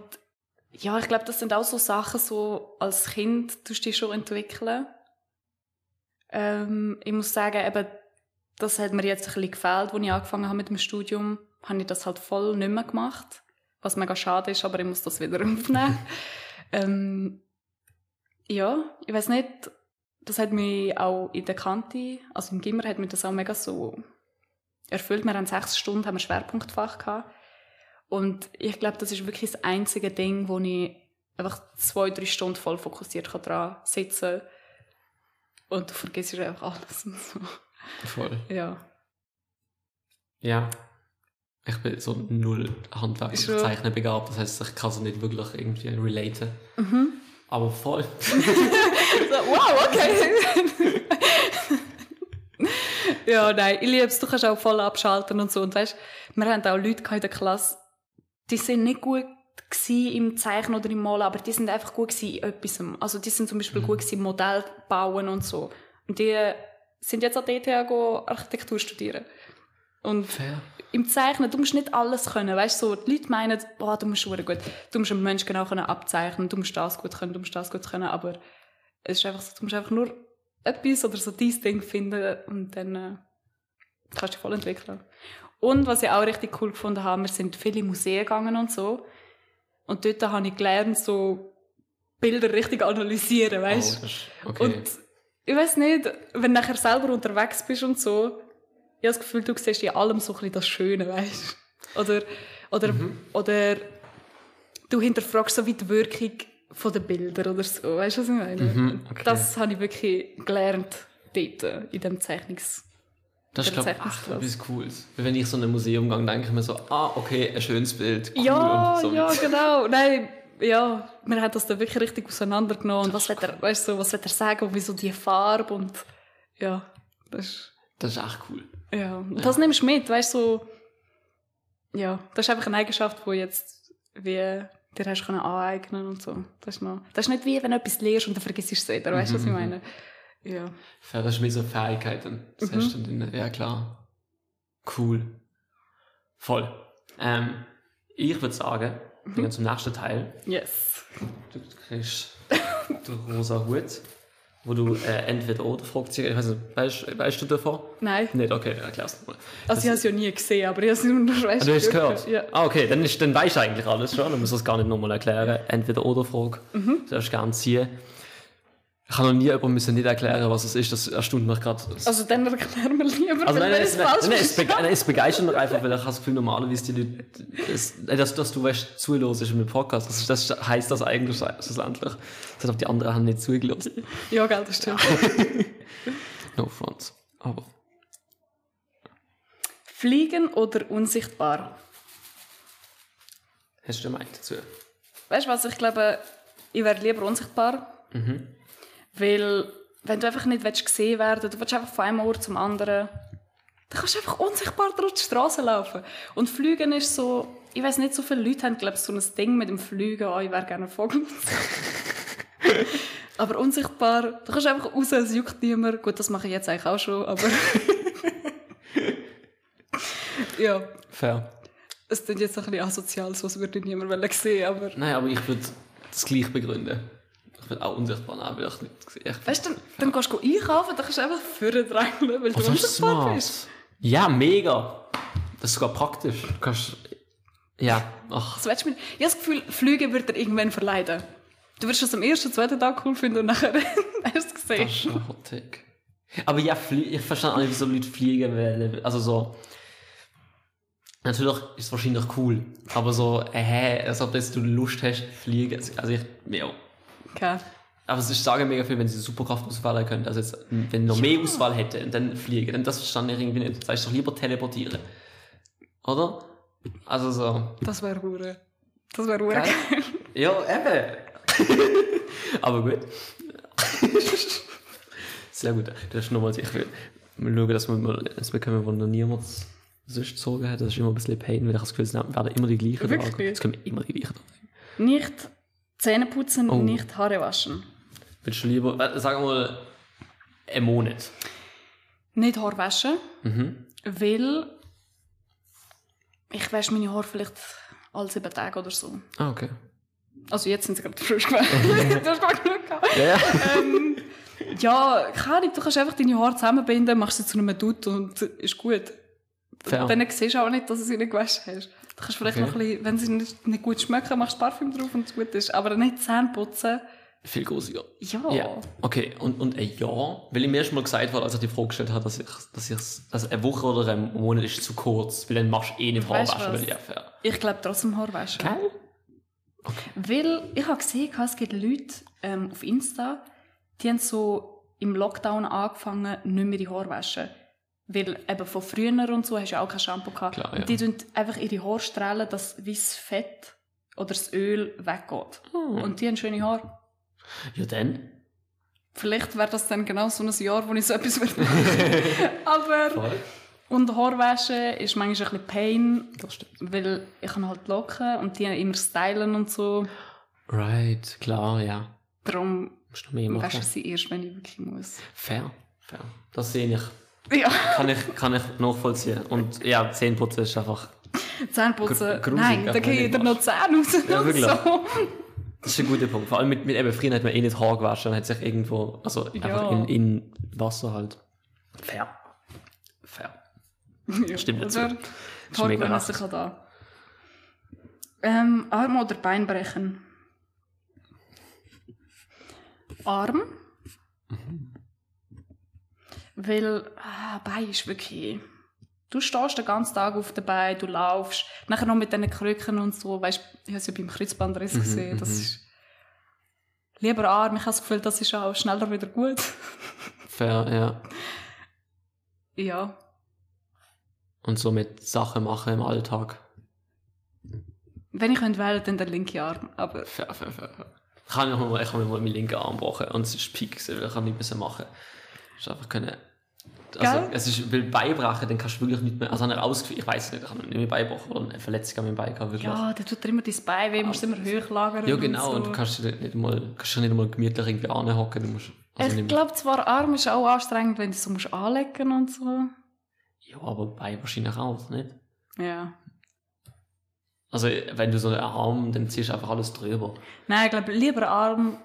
ja, ich glaube, das sind auch so Sachen, so als Kind tust du dich schon entwickeln. Ähm, ich muss sagen, eben, das hat mir jetzt ein bisschen gefehlt, als ich angefangen habe mit dem Studium. Habe ich das halt voll nicht mehr gemacht. Was mega schade ist, aber ich muss das wieder aufnehmen. ähm, ja, ich weiß nicht, das hat mich auch in der Kante, also im Gimmer hat mich das auch mega so erfüllt. Wir haben sechs Stunden haben wir Schwerpunktfach gehabt. Und ich glaube, das ist wirklich das einzige Ding, wo ich einfach zwei, drei Stunden voll fokussiert kann dran sitzen kann. Und du vergisst einfach alles und so. Voll. Ja. Ja. Ich bin so null Handwerk Schon. Zeichnen begabt, das heißt, ich kann es nicht wirklich irgendwie relaten. Mhm. Aber voll. So, wow, okay. ja, nein, ich liebe es. Du kannst auch voll abschalten und so. Und weißt, wir hatten auch Leute in der Klasse, die sind nicht gut im Zeichnen oder im Malen, aber die sind einfach gut in etwas. Also die sind zum Beispiel gut gewesen im Modell bauen und so. Und die sind jetzt an der ETH Architektur studieren. Und Fair. im Zeichnen, du musst nicht alles können, weißt du, so, die Leute meinen, boah, du musst gut, du musst einen Menschen genau können abzeichnen, du musst das gut können, du musst das gut können, aber es ist einfach so, du musst einfach nur etwas oder so dieses Ding finden und dann äh, kannst du dich voll entwickeln. Und was ich auch richtig cool gefunden habe, wir sind viele Museen gegangen und so und dort habe ich gelernt, so Bilder richtig analysieren, weißt Oh, du. ist- okay. Und ich weiß nicht, wenn du nachher selber unterwegs bist und so, ich habe das Gefühl, du siehst in allem so ein bisschen das Schöne, weißt? Oder, oder, Mhm. oder du hinterfragst so wie die Wirkung von den Bildern oder so, weißt du, was ich meine? Mhm, okay. Das habe ich wirklich gelernt dort, in dem Zeichnungs... Das ist, der glaube ich, etwas Cooles. Wenn ich so in einem Museum gehe, denke ich mir so, ah, okay, ein schönes Bild, cool ja, und so. ja, genau. Nein, ja, wir haben das dann wirklich richtig auseinandergenommen. Und was wird er, weißt du, was wird er sagen, und wieso die Farbe und ja, das ist... Das ist echt cool. Ja, und das nimmst du mit, weißt du, so, ja, das ist einfach eine Eigenschaft, die jetzt wie dir hast können aneignen und so. Das ist, noch, das ist nicht wie, wenn du etwas lernst und dann vergisst du es wieder, weißt du, was ich meine? Ja. Das ist mehr so Fähigkeiten. Das Mhm. hast du dann. Ja, klar. Cool. Voll. Ähm, ich würde sagen, wir Mhm. gehen zum nächsten Teil. Yes. Du kriegst den rosa Hut, wo du äh, entweder oder fragst. Ich weiß nicht, weißt, weißt du davon? Nein. Nicht, okay, erklär's nochmal. Also ich habe es ja nie gesehen, aber ich habe es nur noch Ah, du hast es gehört? Ja. Ah, okay, dann, ist, dann weißt du eigentlich alles schon, dann musst du es gar nicht nochmal erklären. Entweder oder Frage. Mhm. Du darfst gerne ziehen. Ich habe noch nie jemandem müssen nicht erklären, was es ist. Das erstaunt mich gerade. Also dann erklären wir lieber, Also nein, nein, es, nein, nein, es, bege verstanden. nein, es begeistert mich einfach, weil ich habe das Gefühl, normalerweise die Leute, es, nein, dass, dass du weißt, zuhörst mit dem Podcast, das, das heisst das eigentlich schlussendlich. Das heißt, die anderen haben nicht zugelassen. Ja, gell, das stimmt. No front. Aber Fliegen oder unsichtbar? hast du eine Meinung dazu? Weißt du was, ich glaube, ich wäre lieber unsichtbar. Mhm. Weil, wenn du einfach nicht willst gesehen werden du willst einfach von einem Ort zum anderen, dann kannst du einfach unsichtbar durch die Straße laufen. Und Fliegen ist so, ich weiß nicht, so viele Leute haben, glaube ich, so ein Ding mit dem Fliegen, oh, ich wäre gerne ein Vogel. aber unsichtbar, du kannst einfach raus, es juckt niemand. Gut, das mache ich jetzt eigentlich auch schon, aber... ja, Fair. es klingt jetzt ein bisschen asozial, so als würde ich niemand sehen, aber... Nein, aber ich würde das gleich begründen. Ich bin auch unsichtbar, nein, will ich nicht sehen. Ich Weißt du, dann, dann gehst du einkaufen, dann kannst du einfach vorne drängeln, weil Oh, du das unsichtbar bist. Ja, mega. Das ist sogar praktisch. Du kannst. Ja, ach. Was willst du? Ich habe das Gefühl, Flüge wird dir irgendwann verleiden. Du wirst es am ersten, zweiten Tag cool finden und nachher erst Das gesehen. ist ein Hot Take. Aber ja, ich verstehe auch nicht, wieso Leute fliegen wollen. Also so. Natürlich ist es wahrscheinlich cool. Aber so, äh, hä, als ob jetzt du Lust hast, fliegen. Also ich, ja. Okay. Aber es ist sagen mega viel, wenn sie Superkraft auswählen können. Also jetzt, wenn noch mehr Auswahl hätte und dann fliegen, dann das verstand ich irgendwie nicht. Das heißt doch lieber teleportieren. Oder? Also so. Das wäre hure. Das wäre. Geil. Ja, eben. Aber gut. Sehr gut. Das ist nochmal, ich will mal schauen, dass wir mal eins bekommen, wo noch niemand sonst Sorgen hat. Das ist immer ein bisschen Pain, weil ich habe das Gefühl, es werden immer die gleichen Wirklich? tragen. Es kommen immer die gleichen. Nicht Zähne putzen, Oh. nicht Haare waschen. Willst du lieber, äh, sagen wir mal, einen Monat? Nicht Haare waschen, Mhm. weil ich wasche meine Haare vielleicht alle sieben Tage oder so. Ah, okay. Also jetzt sind sie gerade frisch gewesen. du hast gerade genug gehabt. Ja, ja. ähm, ja, keine du kannst einfach deine Haare zusammenbinden, machst sie zu einem Dutt und ist gut. Fair. Dann siehst du auch nicht, dass du sie nicht gewaschen hast. Du kannst vielleicht Okay. noch ein bisschen, wenn sie nicht, nicht gut schmecken, machst du Parfüm drauf und es gut ist. Aber nicht Zähne putzen. Viel größer. Ja. Ja, okay. Und, und ein Jahr, weil ich mir erst mal gesagt habe, als ich die Frage gestellt habe, dass ich, dass ich, dass eine Woche oder ein Monat ist zu kurz, weil dann machst du eh nicht weil ja fair. Ich glaube trotzdem Haare waschen. Geil? Weil ich habe gesehen, es gibt Leute ähm, auf Insta, die haben so im Lockdown angefangen, nicht mehr die Haare waschen. Weil eben von früher und so hast du ja auch kein Shampoo gehabt. Klar, Und ja. die tun einfach ihre Haare strahlen, dass wie das Fett oder das Öl weggeht. Hm. Und die haben schöne Haare. Ja, dann. Vielleicht wäre das dann genau so ein Jahr, wo ich so etwas würde. Aber, Voll. und Haarwaschen ist manchmal ein bisschen Pain, Das stimmt. weil ich habe halt Locken und die immer stylen und so. Right, klar, ja. Darum ich sie erst, wenn ich wirklich muss. Fair, fair. Das sehe ich. Ja, Kann ich, kann ich nachvollziehen. Und ja, Zähneputzen ist einfach, Zähneputzen. Gr- Nein, da ich nicht dann noch Zähne raus Ja, wirklich. so. das ist ein guter Punkt. Vor allem mit, mit eben, früher hat man eh nicht Haar gewaschen, man hat sich irgendwo, also einfach Ja. in, in Wasser halt. Fair. Fair. Ja, Stimmt dazu. oder? Ist mega sich da. Ähm, Arm oder Bein brechen? Arm. Weil ah, Bein ist wirklich... Du stehst den ganzen Tag auf den Beinen, du laufst, nachher noch mit diesen Krücken und so, weißt ich habe es ja beim Kreuzbandriss gesehen, das ist... Lieber Arm, ich habe das Gefühl, das ist auch schneller wieder gut. Fair, ja. ja. Und so mit Sachen machen im Alltag. Wenn ich könnte wählen, dann der linke Arm, aber... Fair, fair, fair. Ich habe mir mal, ich habe mir mal meinen linken Arm gebrochen und es ist Peak, weil ich mehr machen. Ich einfach können. Also, Gell? es ist, weil Beibrechen, dann kannst du wirklich nicht mehr, also habe ich ich weiß nicht, ich habe nicht mehr Beibrochen oder eine Verletzung an meinem Bein gehabt, wirklich. Ja, der tut dir immer dein Bein weh, musst immer hochlagern. Ja, genau, und, und du so. kannst dich nicht mal, kannst dich nicht mal gemütlich irgendwie anhocken, du musst, also ich glaube zwar, Arm ist auch anstrengend, wenn du so musst anlegen und so. ja, aber Bein wahrscheinlich auch, nicht? Ja. Also, wenn du so einen Arm, dann ziehst du einfach alles drüber. Nein, ich glaube, lieber Arm.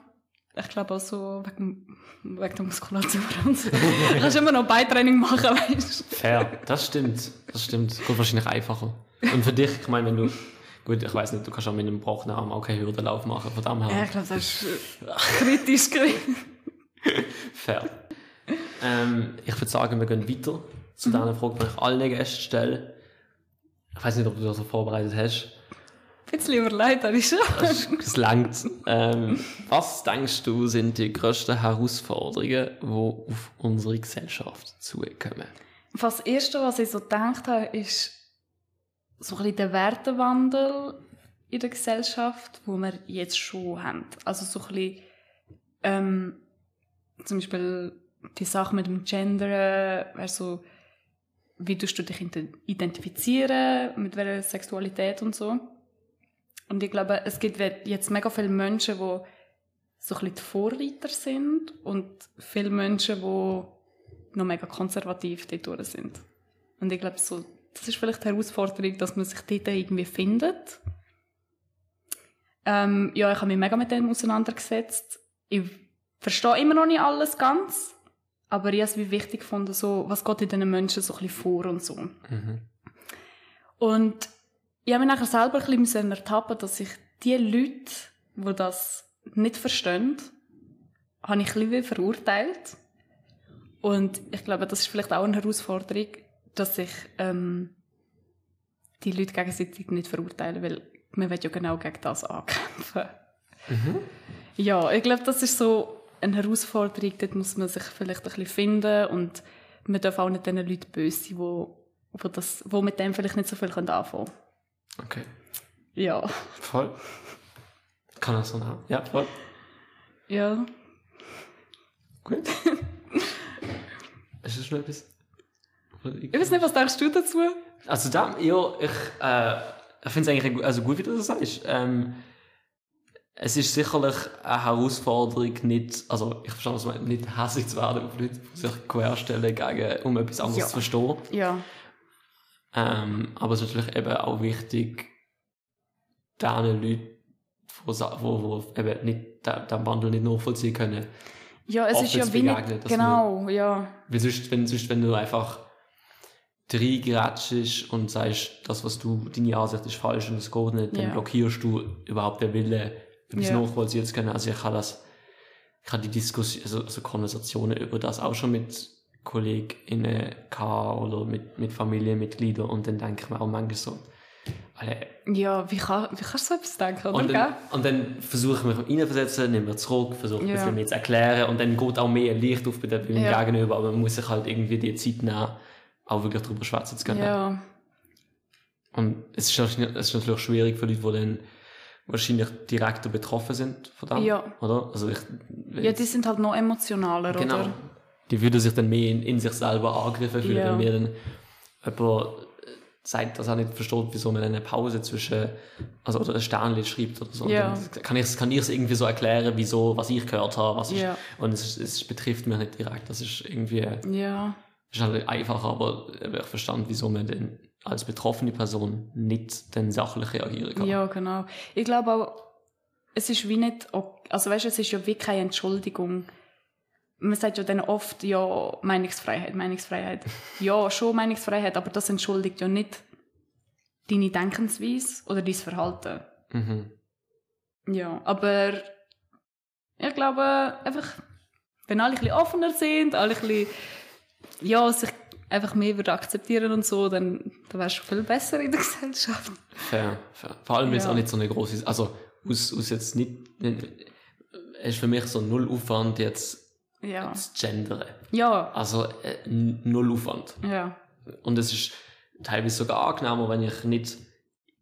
Ich glaube auch so wegen, wegen der Muskulatur und so. du kannst immer noch Beintraining machen, weißt du. Fair, das stimmt, das stimmt. Geht wahrscheinlich einfacher. Und für dich, ich meine, wenn du, gut, ich weiß nicht, du kannst auch mit einem gebrochenen Arm auch keinen Hürdenlauf machen, von dem Ja, her. ich glaube, das ist kritisch. Fair. Ähm, ich würde sagen, wir gehen weiter zu dieser Frage, die ich allen Gästen stelle. Ich weiß nicht, ob du das so vorbereitet hast. Ein bisschen überlegt, das ist schon. Das langt. Ähm, was denkst du, sind die grössten Herausforderungen, die auf unsere Gesellschaft zukommen? Das Erste, was ich so gedacht habe, ist so ein bisschen der Wertewandel in der Gesellschaft, wo wir jetzt schon haben. Also so ein bisschen, ähm, zum Beispiel die Sache mit dem Gender, also wie tust du dich ident- identifizieren, mit welcher Sexualität und so. Und ich glaube, es gibt jetzt mega viele Menschen, die so ein bisschen die Vorreiter sind und viele Menschen, die noch mega konservativ dort sind. Und ich glaube, so, das ist vielleicht die Herausforderung, dass man sich dort irgendwie findet. Ähm, ja, ich habe mich mega mit dem auseinandergesetzt. ich verstehe immer noch nicht alles ganz, aber ich habe es wie wichtig gefunden, so, was geht in diesen Menschen so ein bisschen vor und so. Mhm. Und ich habe mich nachher selber ein bisschen ertappen, dass ich die Leute, die das nicht verstehen, habe ich ein bisschen verurteilt. Und ich glaube, das ist vielleicht auch eine Herausforderung, dass ich ähm, die Leute gegenseitig nicht verurteile, weil man will ja genau gegen das ankämpfen. Ja, ich glaube, das ist so eine Herausforderung, dort muss man sich vielleicht ein bisschen finden und man darf auch nicht den Leuten böse sein, wo, wo, das, wo mit dem vielleicht nicht so viel anfangen können. Okay. Ja. Voll. Kann das so haben. Ja, voll. Ja. Gut. ist das schon etwas? Ich weiß nicht, was denkst du dazu? Also da, ja, ich, äh, finde es eigentlich also gut, wie du das sagst. Ähm, es ist sicherlich eine Herausforderung, nicht, also ich verstehe, was meinst, nicht hässlich zu werden auf Leute, die sich querstellen, gegen, um etwas anderes Ja. zu verstehen. Ja. Ähm, aber es ist natürlich eben auch wichtig, diesen Leuten, sa- wo, wo eben nicht, den, Wandel nicht nachvollziehen können. Ja, es ist ja dass genau, ja. Weil sonst, wenn, sonst, wenn du einfach reingrätschst und sagst, das, was du, deine Ansicht ist falsch und es geht nicht, dann Ja. blockierst du überhaupt den Willen, etwas Ja. nachvollziehen zu können. Also ich habe das, ich habe die Diskussion, also, also Konversationen über das auch schon mit KollegInnen gehabt oder mit, mit Familienmitgliedern und dann denke ich mir auch manchmal so, Alter, Ja, wie, kann, wie kannst du so etwas denken, oder? und dann, und dann versuche ich mich reinversetzen, nehme mir zurück, versuche ein Ja. bisschen mehr zu erklären und dann geht auch mehr Licht auf bei dem Ja. Gegenüber, aber man muss sich halt irgendwie die Zeit nehmen, auch wirklich darüber schwätzen zu können. Ja. Und es ist, natürlich- es ist natürlich schwierig für Leute, die dann wahrscheinlich direkter betroffen sind von dem, Ja. oder? Also ich, ja, die sind halt noch emotionaler, genau. oder? Die würden sich dann mehr in, in sich selber angegriffen fühlen, Ja. wenn mir dann jemand äh, sagt, dass er nicht versteht, wieso man eine Pause zwischen, also oder ein Sternchen schreibt oder so. Ja. Dann kann ich kann ich es irgendwie so erklären, wieso, was ich gehört habe, was ich, Ja. und es, es betrifft mich nicht direkt. Das ist irgendwie, Ja. ist halt einfacher, aber ich verstand, wieso man denn als betroffene Person nicht dann sachlich reagieren kann. Ja, genau. Ich glaube auch, es ist wie nicht, also weißt du, es ist ja wie keine Entschuldigung. Man sagt ja dann oft, ja, Meinungsfreiheit, Meinungsfreiheit. ja, schon Meinungsfreiheit, aber das entschuldigt ja nicht deine Denkensweise oder dein Verhalten. Mhm. Ja, aber ich glaube einfach, wenn alle ein bisschen offener sind, alle ein bisschen, ja, sich einfach mehr würden akzeptieren und so, dann, dann wärst du viel besser in der Gesellschaft. Fair, fair. Vor allem, es Ja. auch nicht so eine große, also aus, aus jetzt nicht, es ist für mich so null Aufwand jetzt Ja. zu gendern. Ja, Also äh, null Aufwand. ja. Und es ist teilweise sogar angenehmer, wenn ich nicht,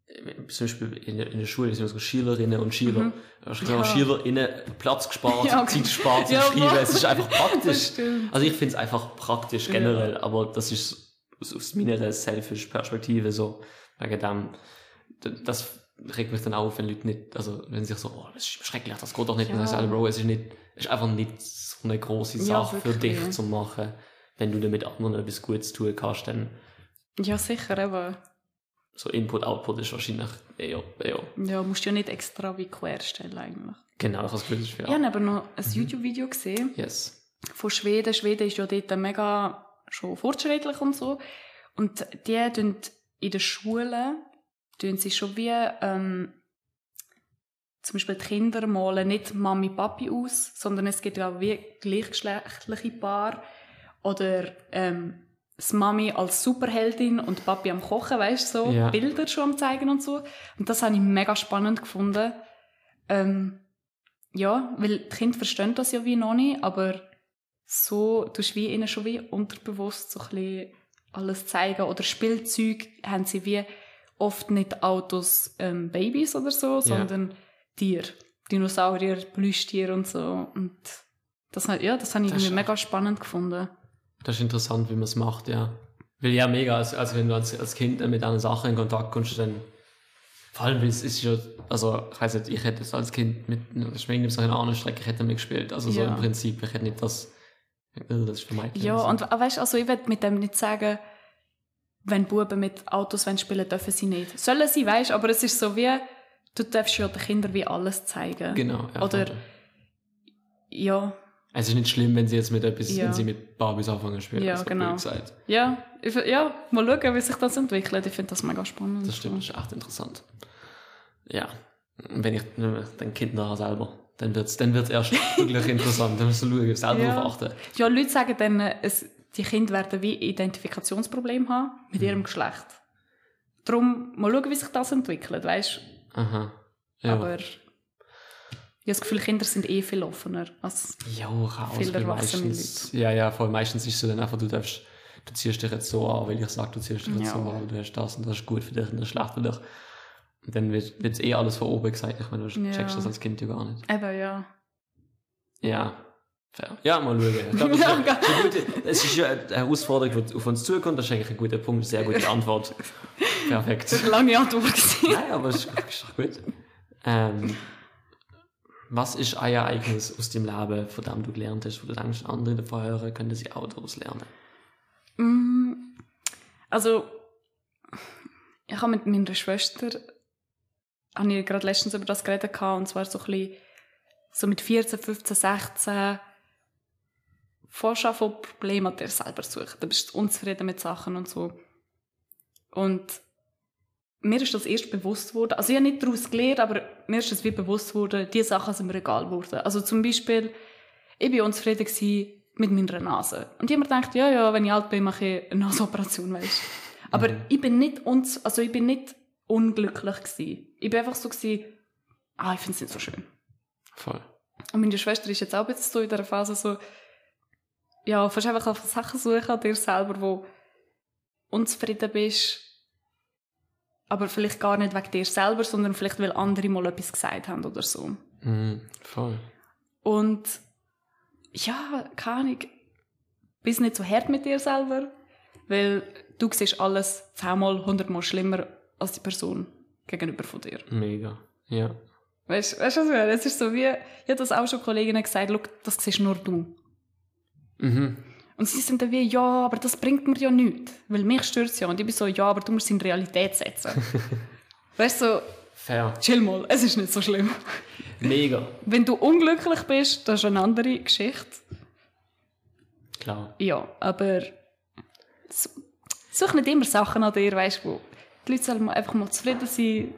äh, zum Beispiel in, der- in der Schule sind so Schülerinnen und Schüler, mhm. Ja. Schülerinnen Platz gespart, Ja, Zeit gespart zum Ja, Schreiben. Es ist einfach praktisch. Also ich finde es einfach praktisch generell, aber das ist aus, meiner selfish Perspektive so, wegen dem, das regt mich dann auf, wenn Leute nicht, also wenn sie sich so, oh, das ist schrecklich, das geht doch nicht, Ja. ja. dann Bro, es ist nicht, es ist einfach nicht eine große Ja, Sache für wirklich. dich zu machen, wenn du damit anderen etwas Gutes tun kannst, dann Ja, sicher, eben. so Input-Output ist wahrscheinlich eher, eher. Ja, musst du ja nicht extra wie quer stellen eigentlich. Genau, das Gefühl, das ist Ich habe aber noch ein YouTube-Video gesehen Yes. von Schweden. Schweden ist ja dort mega schon fortschrittlich und so. Und die tun in der Schule tun sie schon wie ähm, zum Beispiel die Kinder malen nicht Mami Papi aus, sondern es gibt ja auch wie gleichgeschlechtliche Paar oder ähm, das Mami als Superheldin und Papi am Kochen, weißt du, so Ja. Bilder schon am zeigen und so. Und das habe ich mega spannend gefunden. Ähm, ja, weil die Kinder verstehen das ja wie noch nicht, aber so tust du wie ihnen schon wie unterbewusst so ein bisschen alles zeigen. Oder Spielzeug haben sie wie oft nicht Autos, ähm, Babys oder so, sondern Tiere. Dinosaurier, Plüschtiere und so. Und das, ja, das habe ich Das irgendwie mega spannend gefunden. Das ist interessant, wie man es macht, ja. Weil ja, mega, also, also wenn du als, als Kind mit einer Sache in Kontakt kommst, dann vor allem, weil es ist ja, also ich weiß nicht, ich hätte es als Kind mit Schwingen so einer anderen Strecke ich hätte mitgespielt. Also so Ja. im Prinzip, ich hätte nicht das, das ist für mich. Ja, und weißt also ich will mit dem nicht sagen, wenn Buben mit Autos spielen dürfen sie nicht. Sollen sie, weißt aber es ist so wie, du darfst ja den Kindern wie alles zeigen. Genau, ja. Oder Ja, Es ist nicht schlimm, wenn sie jetzt mit etwas, Ja. wenn sie mit Barbies anfangen zu spielen. Ja, genau. ja, ich, ja, mal schauen, wie sich das entwickelt. Ich finde das mega spannend. Das stimmt, das ist echt interessant. Ja. Wenn ich dann Kind nachher selber, dann wird es dann wird's erst wirklich interessant. Dann musst du schauen, selber Ja. darauf achten. Ja, Leute sagen dann, es, die Kinder werden wie Identifikationsprobleme haben mit Mhm. ihrem Geschlecht. Darum mal schauen, wie sich das entwickelt, weißt Aha. Ja. Aber ich habe das Gefühl, Kinder sind eh viel offener. Als, Ja. Viele erwachsene meistens, ja, ja, voll. Meistens ist es so dann einfach, du darfst, du ziehst dich jetzt so an, weil ich sage, du ziehst dich jetzt Ja. so an, du hast das und das ist gut für dich und das ist schlecht für dich. Und dann wird es eh alles von oben gesagt. Ich meine, du Ja. checkst das als Kind ja gar nicht. eben, ja. Ja. Ja, mal schauen. Ich glaube, gute, es ist ja eine Herausforderung, die auf uns zukommt. Das ist eigentlich ein guter Punkt, sehr gute Antwort. Perfekt. Das war eine lange Antwort. Nein, aber es ist, ist doch gut. Ähm, was ist ein Ereignis aus dem Leben, von dem du gelernt hast, wo du denkst, andere davon hören, können sie auch daraus lernen? Mm, Also, ich habe mit meiner Schwester, habe ich gerade letztens über das geredet und zwar so ein bisschen, so mit 14, 15, 16, Vorschau von Problemen an dir selber suchen. Du bist unzufrieden mit Sachen und so. Und mir ist das erst bewusst geworden, also ich habe nicht daraus gelernt, aber mir ist das wie bewusst geworden, diese Sachen sind mir egal geworden. Also zum Beispiel, ich war unzufrieden mit meiner Nase. Und ich habe mir gedacht, ja, ja, wenn ich alt bin, mache ich eine Naseoperation, weißt Aber ich bin nicht, unz also ich bin nicht unglücklich gewesen. Ich bin einfach so gewesen, ah, ich finde es nicht so schön. Voll. Und meine Schwester ist jetzt auch jetzt so in dieser Phase so, ja, fast einfach auf Sachen suchen an dir selber, wo unzufrieden bist, aber vielleicht gar nicht wegen dir selber, sondern vielleicht, weil andere mal etwas gesagt haben oder so. Mhm, voll. Und ja, keine Ahnung, bist nicht so hart mit dir selber, weil du siehst alles zehnmal, hundertmal schlimmer als die Person gegenüber von dir. Mega. Ja. Weißt du, was ich meine? Es ist so wie, ich habe das auch schon Kolleginnen gesagt, «Schau, das siehst nur du. Mhm. Und sie sind dann wie, ja, aber das bringt mir ja nichts, weil mich stört es ja. Und ich bin so, ja, aber du musst es in Realität setzen. weißt du, so, Fair. chill mal, es ist nicht so schlimm. Mega. Wenn du unglücklich bist, das ist eine andere Geschichte. Klar. Ja, aber such nicht immer Sachen an dir, weißt du, wo die Leute sollen einfach mal zufrieden sein,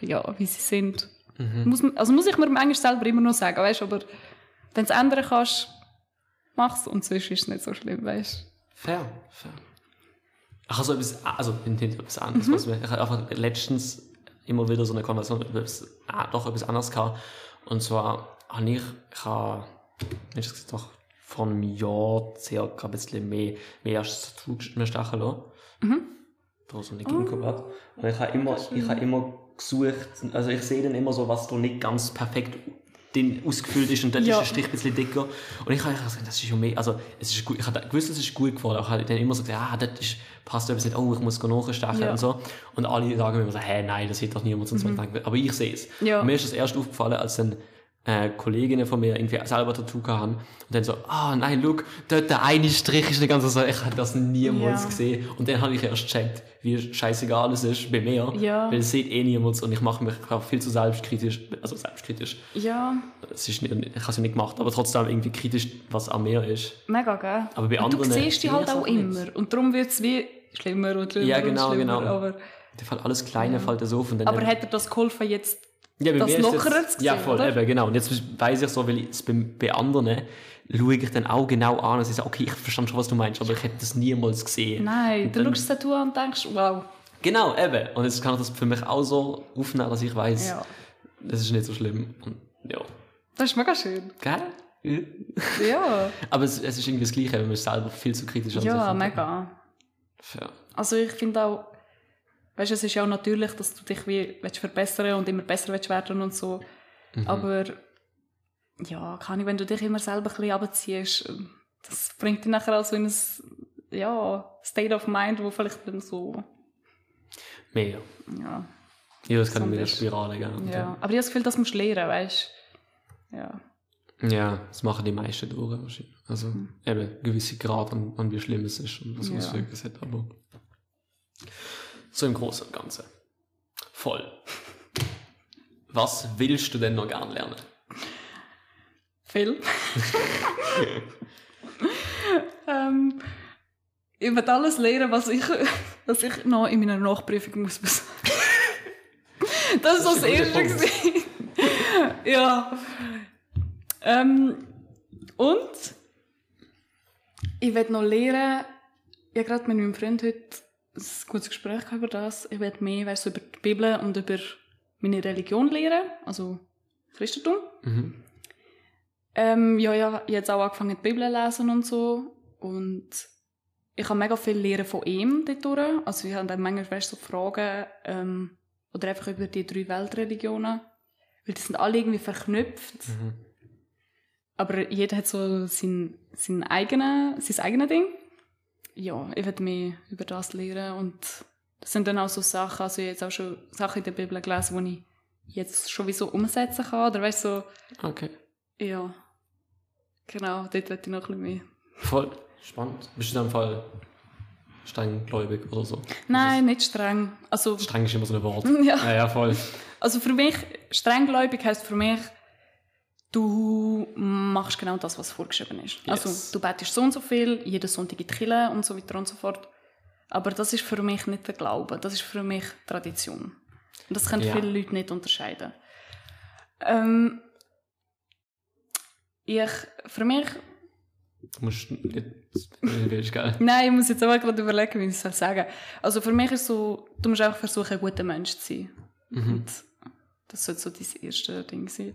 ja, wie sie sind. Muss, man- also muss ich mir manchmal selber immer noch sagen, weißt du, aber wenn du es ändern kannst, mach's und sonst ist es nicht so schlimm, weißt Fair. Fair. Ich habe so etwas, also nicht etwas anderes, Mhm. was mir, ich habe einfach letztens immer wieder so eine Konversation über etwas, ah, doch etwas anderes gehabt. Und zwar habe ich, ich habe, das gesagt, doch vor einem Jahr circa ein bisschen mehr, mehr als Tattoo mir stechen lassen. Mhm. Da so eine Ginkgo hat. Und ich habe immer, ich habe immer gesucht, also ich sehe dann immer so, was da nicht ganz perfekt den ausgefüllt ist und dann Ja. ist der Strich ein bisschen dicker. Und ich habe gesagt, das ist schon mehr, also es ist gut, ich habe gewusst, es ist gut geworden, aber ich habe dann immer so gesagt, ah, das ist, passt etwas nicht, oh, ich muss nachstechen Ja. und so. Und alle sagen mir immer so, hä, nein, das sieht doch niemand und so. Und ich denke, Aber ich sehe es. Ja. Und mir ist das erst aufgefallen, als dann äh, Kolleginnen von mir irgendwie selber Tattoo haben und dann so, ah, nein, look, dort der eine Strich ist nicht ganz so, ich habe das niemals Ja. gesehen. Und dann habe ich erst gecheckt, wie scheißegal es ist bei mir, Ja. weil es sieht eh niemand und ich mache mich auch viel zu selbstkritisch, also selbstkritisch. Ja, Es ist nicht, ich habe es ja nicht gemacht, aber trotzdem irgendwie kritisch, was an mir ist. mega, gell? Aber bei und du anderen siehst die halt auch auch nicht. immer. Und darum wird es wie schlimmer und schlimmer Ja, genau, und schlimmer. genau. Aber, dem Fall alles Kleine fällt das auf und dann... aber hat dir das geholfen, jetzt ja, bei das lockerer jetzt, Ja, voll, oder? eben, genau. Und jetzt weiss ich so, weil ich es bei, bei anderen schaue ich dann auch genau an und ich sage, okay, ich verstehe schon, was du meinst, aber ich hätte das niemals gesehen. Nein, Und du dann- schaust das Tattoo an und denkst, wow. Genau, eben. Und jetzt kann ich das für mich auch so aufnehmen, dass ich weiss, Ja. das ist nicht so schlimm. Und ja. Das ist mega schön. Gell? Ja, Aber es, es ist irgendwie das Gleiche, wenn man selber viel zu kritisch an ja mega. Ja. Also ich finde auch, weißt du, es ist ja auch natürlich, dass du dich wie willst verbessern und immer besser willst werden und so. Mhm. Aber ja, kann ich, wenn du dich immer selber ein bisschen abziehst, das bringt dich nachher auch so in ein ja, State of Mind, wo vielleicht dann so, Mehr. ja, Ja, das kann mit der Spirale gehen. Und ja. Aber ich habe das Gefühl, das musst du lernen, weißt du. Ja. Ja, das machen die meisten durch wahrscheinlich. Also eben gewisse Grad an, an wie schlimm es ist und was Ja. Auswirkungen es hat, aber so im Großen und Ganzen. Voll. Was willst du denn noch gern lernen? Viel. ähm, ich werde alles lernen, was ich, was ich noch in meiner Nachprüfung muss besorgen. das war das Das ist ein guter Erste. Ja. Ähm, und ich werde noch lernen, ich habe gerade mit meinem Freund heute ein gutes Gespräch über das. Ich werde mehr weißt, über die Bibel und über meine Religion lernen, also Christentum. Mhm. Ähm, ja, ja, ich habe jetzt auch angefangen, die Bibel zu lesen und so. Und ich habe mega viel lernen von ihm dort durch. Also ich habe dann manchmal weißt, so Fragen ähm, oder einfach über die drei Weltreligionen. Weil die sind alle irgendwie verknüpft. Mhm. Aber jeder hat so sein, sein, eigene, sein eigenes Ding. Ja, ich werde mehr über das lernen. Und das sind dann auch so Sachen, also ich habe jetzt auch schon Sachen in der Bibel gelesen, die ich jetzt schon wie so umsetzen kann. Oder weißt du, so, Okay. ja. Genau, dort werde ich noch ein bisschen mehr. Voll spannend. Bist du in dem Fall strenggläubig oder so? Nein, nicht streng. Also, Streng ist immer so ein Wort. Ja. ja, ja voll. also für mich, strenggläubig heisst für mich, du machst genau das, was vorgeschrieben ist. Yes. Also, du betest so und so viel, jeden Sonntag in die Kirche und so weiter und so fort. Aber das ist für mich nicht der Glaube, das ist für mich Tradition. Und das können Ja. viele Leute nicht unterscheiden. Ähm, ich, für mich Du musst nicht, gell? Nein, ich muss jetzt aber gerade überlegen, wie ich es soll sagen Also für mich ist so, du musst einfach versuchen, ein guter Mensch zu sein. Mhm. Und das sollte so dein erste Ding sein.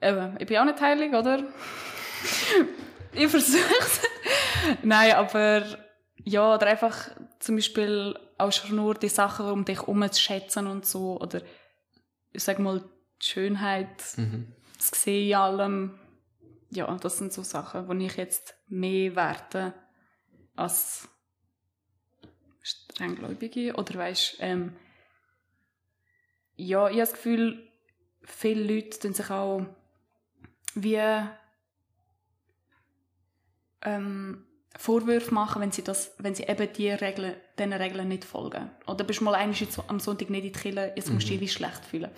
Eben, ich bin auch nicht heilig, oder? ich versuche es. Nein, aber ja, oder einfach zum Beispiel auch schon nur die Sachen um dich herum zu schätzen und so. Oder ich sag mal, die Schönheit Mhm. zu sehen in allem. Ja, das sind so Sachen, die ich jetzt mehr werte als strenggläubige. Oder weißt ähm, ja, ich habe das Gefühl, viele Leute tun sich auch wie ähm, Vorwürfe machen, wenn sie, das, wenn sie eben die Regeln, diesen Regeln nicht folgen. Oder bist du mal einmal am Sonntag nicht in die Kirche, jetzt musst du dich wie schlecht fühlen.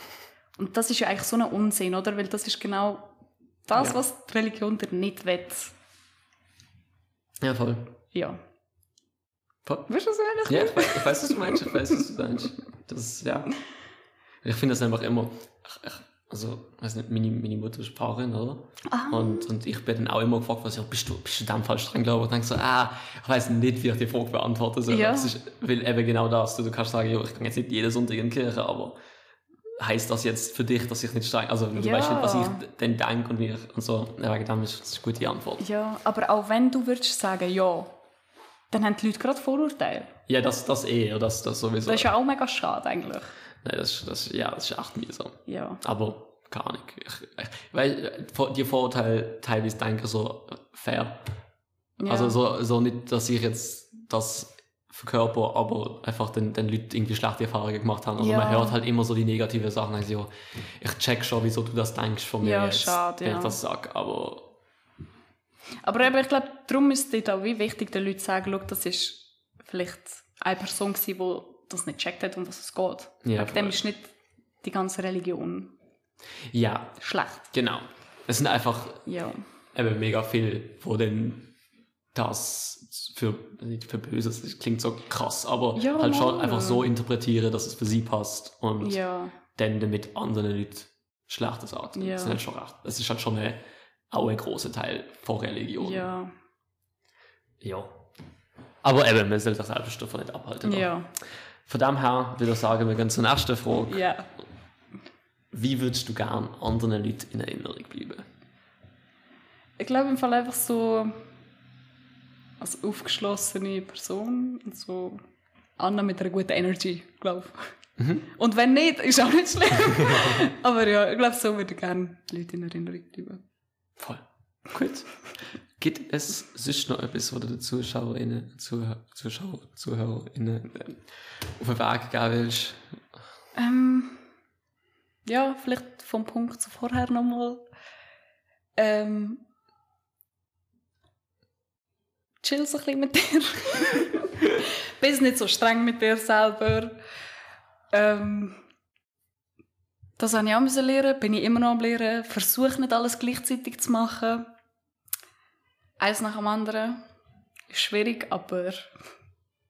Und das ist ja eigentlich so ein Unsinn, oder? Weil das ist genau das, Ja. was die Religion dir nicht will. Ja, voll. Ja. voll. Du, was ich Ja, ich weiß, ich weiß, was du meinst. Ich weiß, was du meinst. Das, ja. Ich finde das einfach immer, ich, ich, also, weiß nicht, meine, meine Mutter ist Pfarrerin, oder? Ah. Und, und ich bin dann auch immer gefragt, was, ja, bist du, bist du dem Fall streng glaube Und denke so, ah, ich weiß nicht, wie ich die Frage beantworte. So. Ja. Das ist, weil eben genau das, du, du kannst sagen, jo, ich kann jetzt nicht jeden Sonntag in die Kirche, aber heißt das jetzt für dich, dass ich nicht streng, also du Ja. weißt nicht, was ich dann denke und wie ich, und so. Ja, wegen dem ist das eine gute Antwort. Ja, aber auch wenn du würdest sagen, ja, dann haben die Leute gerade Vorurteile. Ja, das, das eh, das, das sowieso. Das ist ja auch mega schade eigentlich. Nein, das, ist- das, ja, das ist echt mühsam. Ja. Aber keine Ahnung. Ich, ich, weil die Vorurteile teilweise denke ich so fair. ja. Also so, so nicht, dass ich jetzt das verkörper, aber einfach den, den Leuten irgendwie schlechte Erfahrungen gemacht haben. Aber Ja. man hört halt immer so die negativen Sachen. Also, ja, ich check schon, wieso du das denkst von mir Ja, jetzt, schade, wenn ich das sage. Aber Aber eben, ich glaube, darum ist es auch wie wichtig, den Leuten zu sagen, schau, das ist vielleicht eine Person gewesen, die das nicht checkt hat, um was es geht. Ja, Wegen dem ist nicht die ganze Religion ja, schlecht. genau. Es sind einfach Ja. eben mega viel, wo dann das für, nicht für böse, das klingt so krass, aber Ja, halt schon einfach so interpretiere, dass es für sie passt und Ja. dann damit anderen Leuten Schlechtes. Ja. Das, ist halt schon das ist halt schon eine, auch ein großer Teil von Religion. Ja. ja. Aber eben, man soll das selbst davon nicht abhalten. Ja. Von dem her würde ich sagen, wir gehen zur nächsten Frage. Ja. Wie würdest du gern anderen Leuten in Erinnerung bleiben? Ich glaube im Fall einfach so als aufgeschlossene Person und so Anna mit einer guten Energy, glaube ich. Und wenn nicht, ist auch nicht schlimm. Aber ja, ich glaube, so würde ich gerne Leute in Erinnerung bleiben. Voll. Gut. Gibt es sonst noch etwas, was du den ZuschauerInnen, Zuhör, Zuschauer, ZuhörerInnen ähm, auf den Weg geben willst? Ähm, ja, vielleicht vom Punkt zu vorher nochmal. Ähm, chill so ein bisschen mit dir. Bist nicht so streng mit dir selber. Ähm, Das habe ich auch müssen lernen, bin ich immer noch am lernen. Versuche nicht alles gleichzeitig zu machen. Eins nach dem anderen. Ist schwierig, aber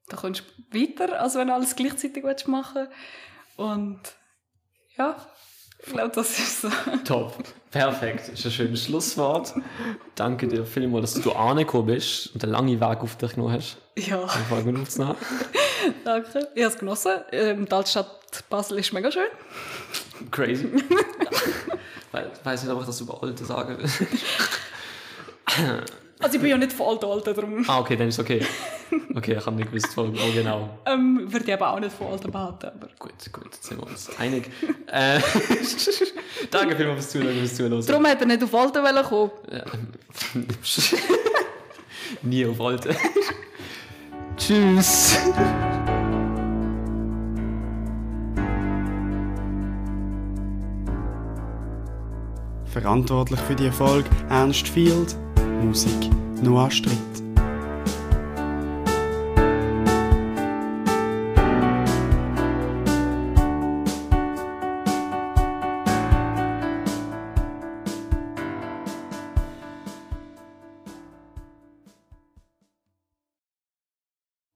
da kommst du weiter, als wenn du alles gleichzeitig machen willst. Und ja, ich glaube, das ist so. Top. Perfekt. Das ist ein schönes Schlusswort. Danke dir vielmals, dass du angekommen bist und einen langen Weg auf dich genommen hast. Ja, fange gut aufzunehmen. danke. Ich habe es genossen. Ähm, Die Altstadt Basel ist mega schön. Crazy. Weil, ich weiß nicht, ob ich das über Alte sage. Also ich bin ja nicht von Alten Alten, darum ah, okay, dann ist okay. Okay, ich habe nicht gewusst, wo, wo genau. ähm, würde ich eben auch nicht von Alten behaupten. Aber Gut, gut, jetzt sind wir uns einig. Äh, danke vielmals fürs Zuhören, fürs Zuhören. darum hätte er nicht auf Alten wollen kommen. Ähm, Nie auf Alte. Tschüss. Verantwortlich für die Erfolg Ernst Field, Musik Noah Stritt.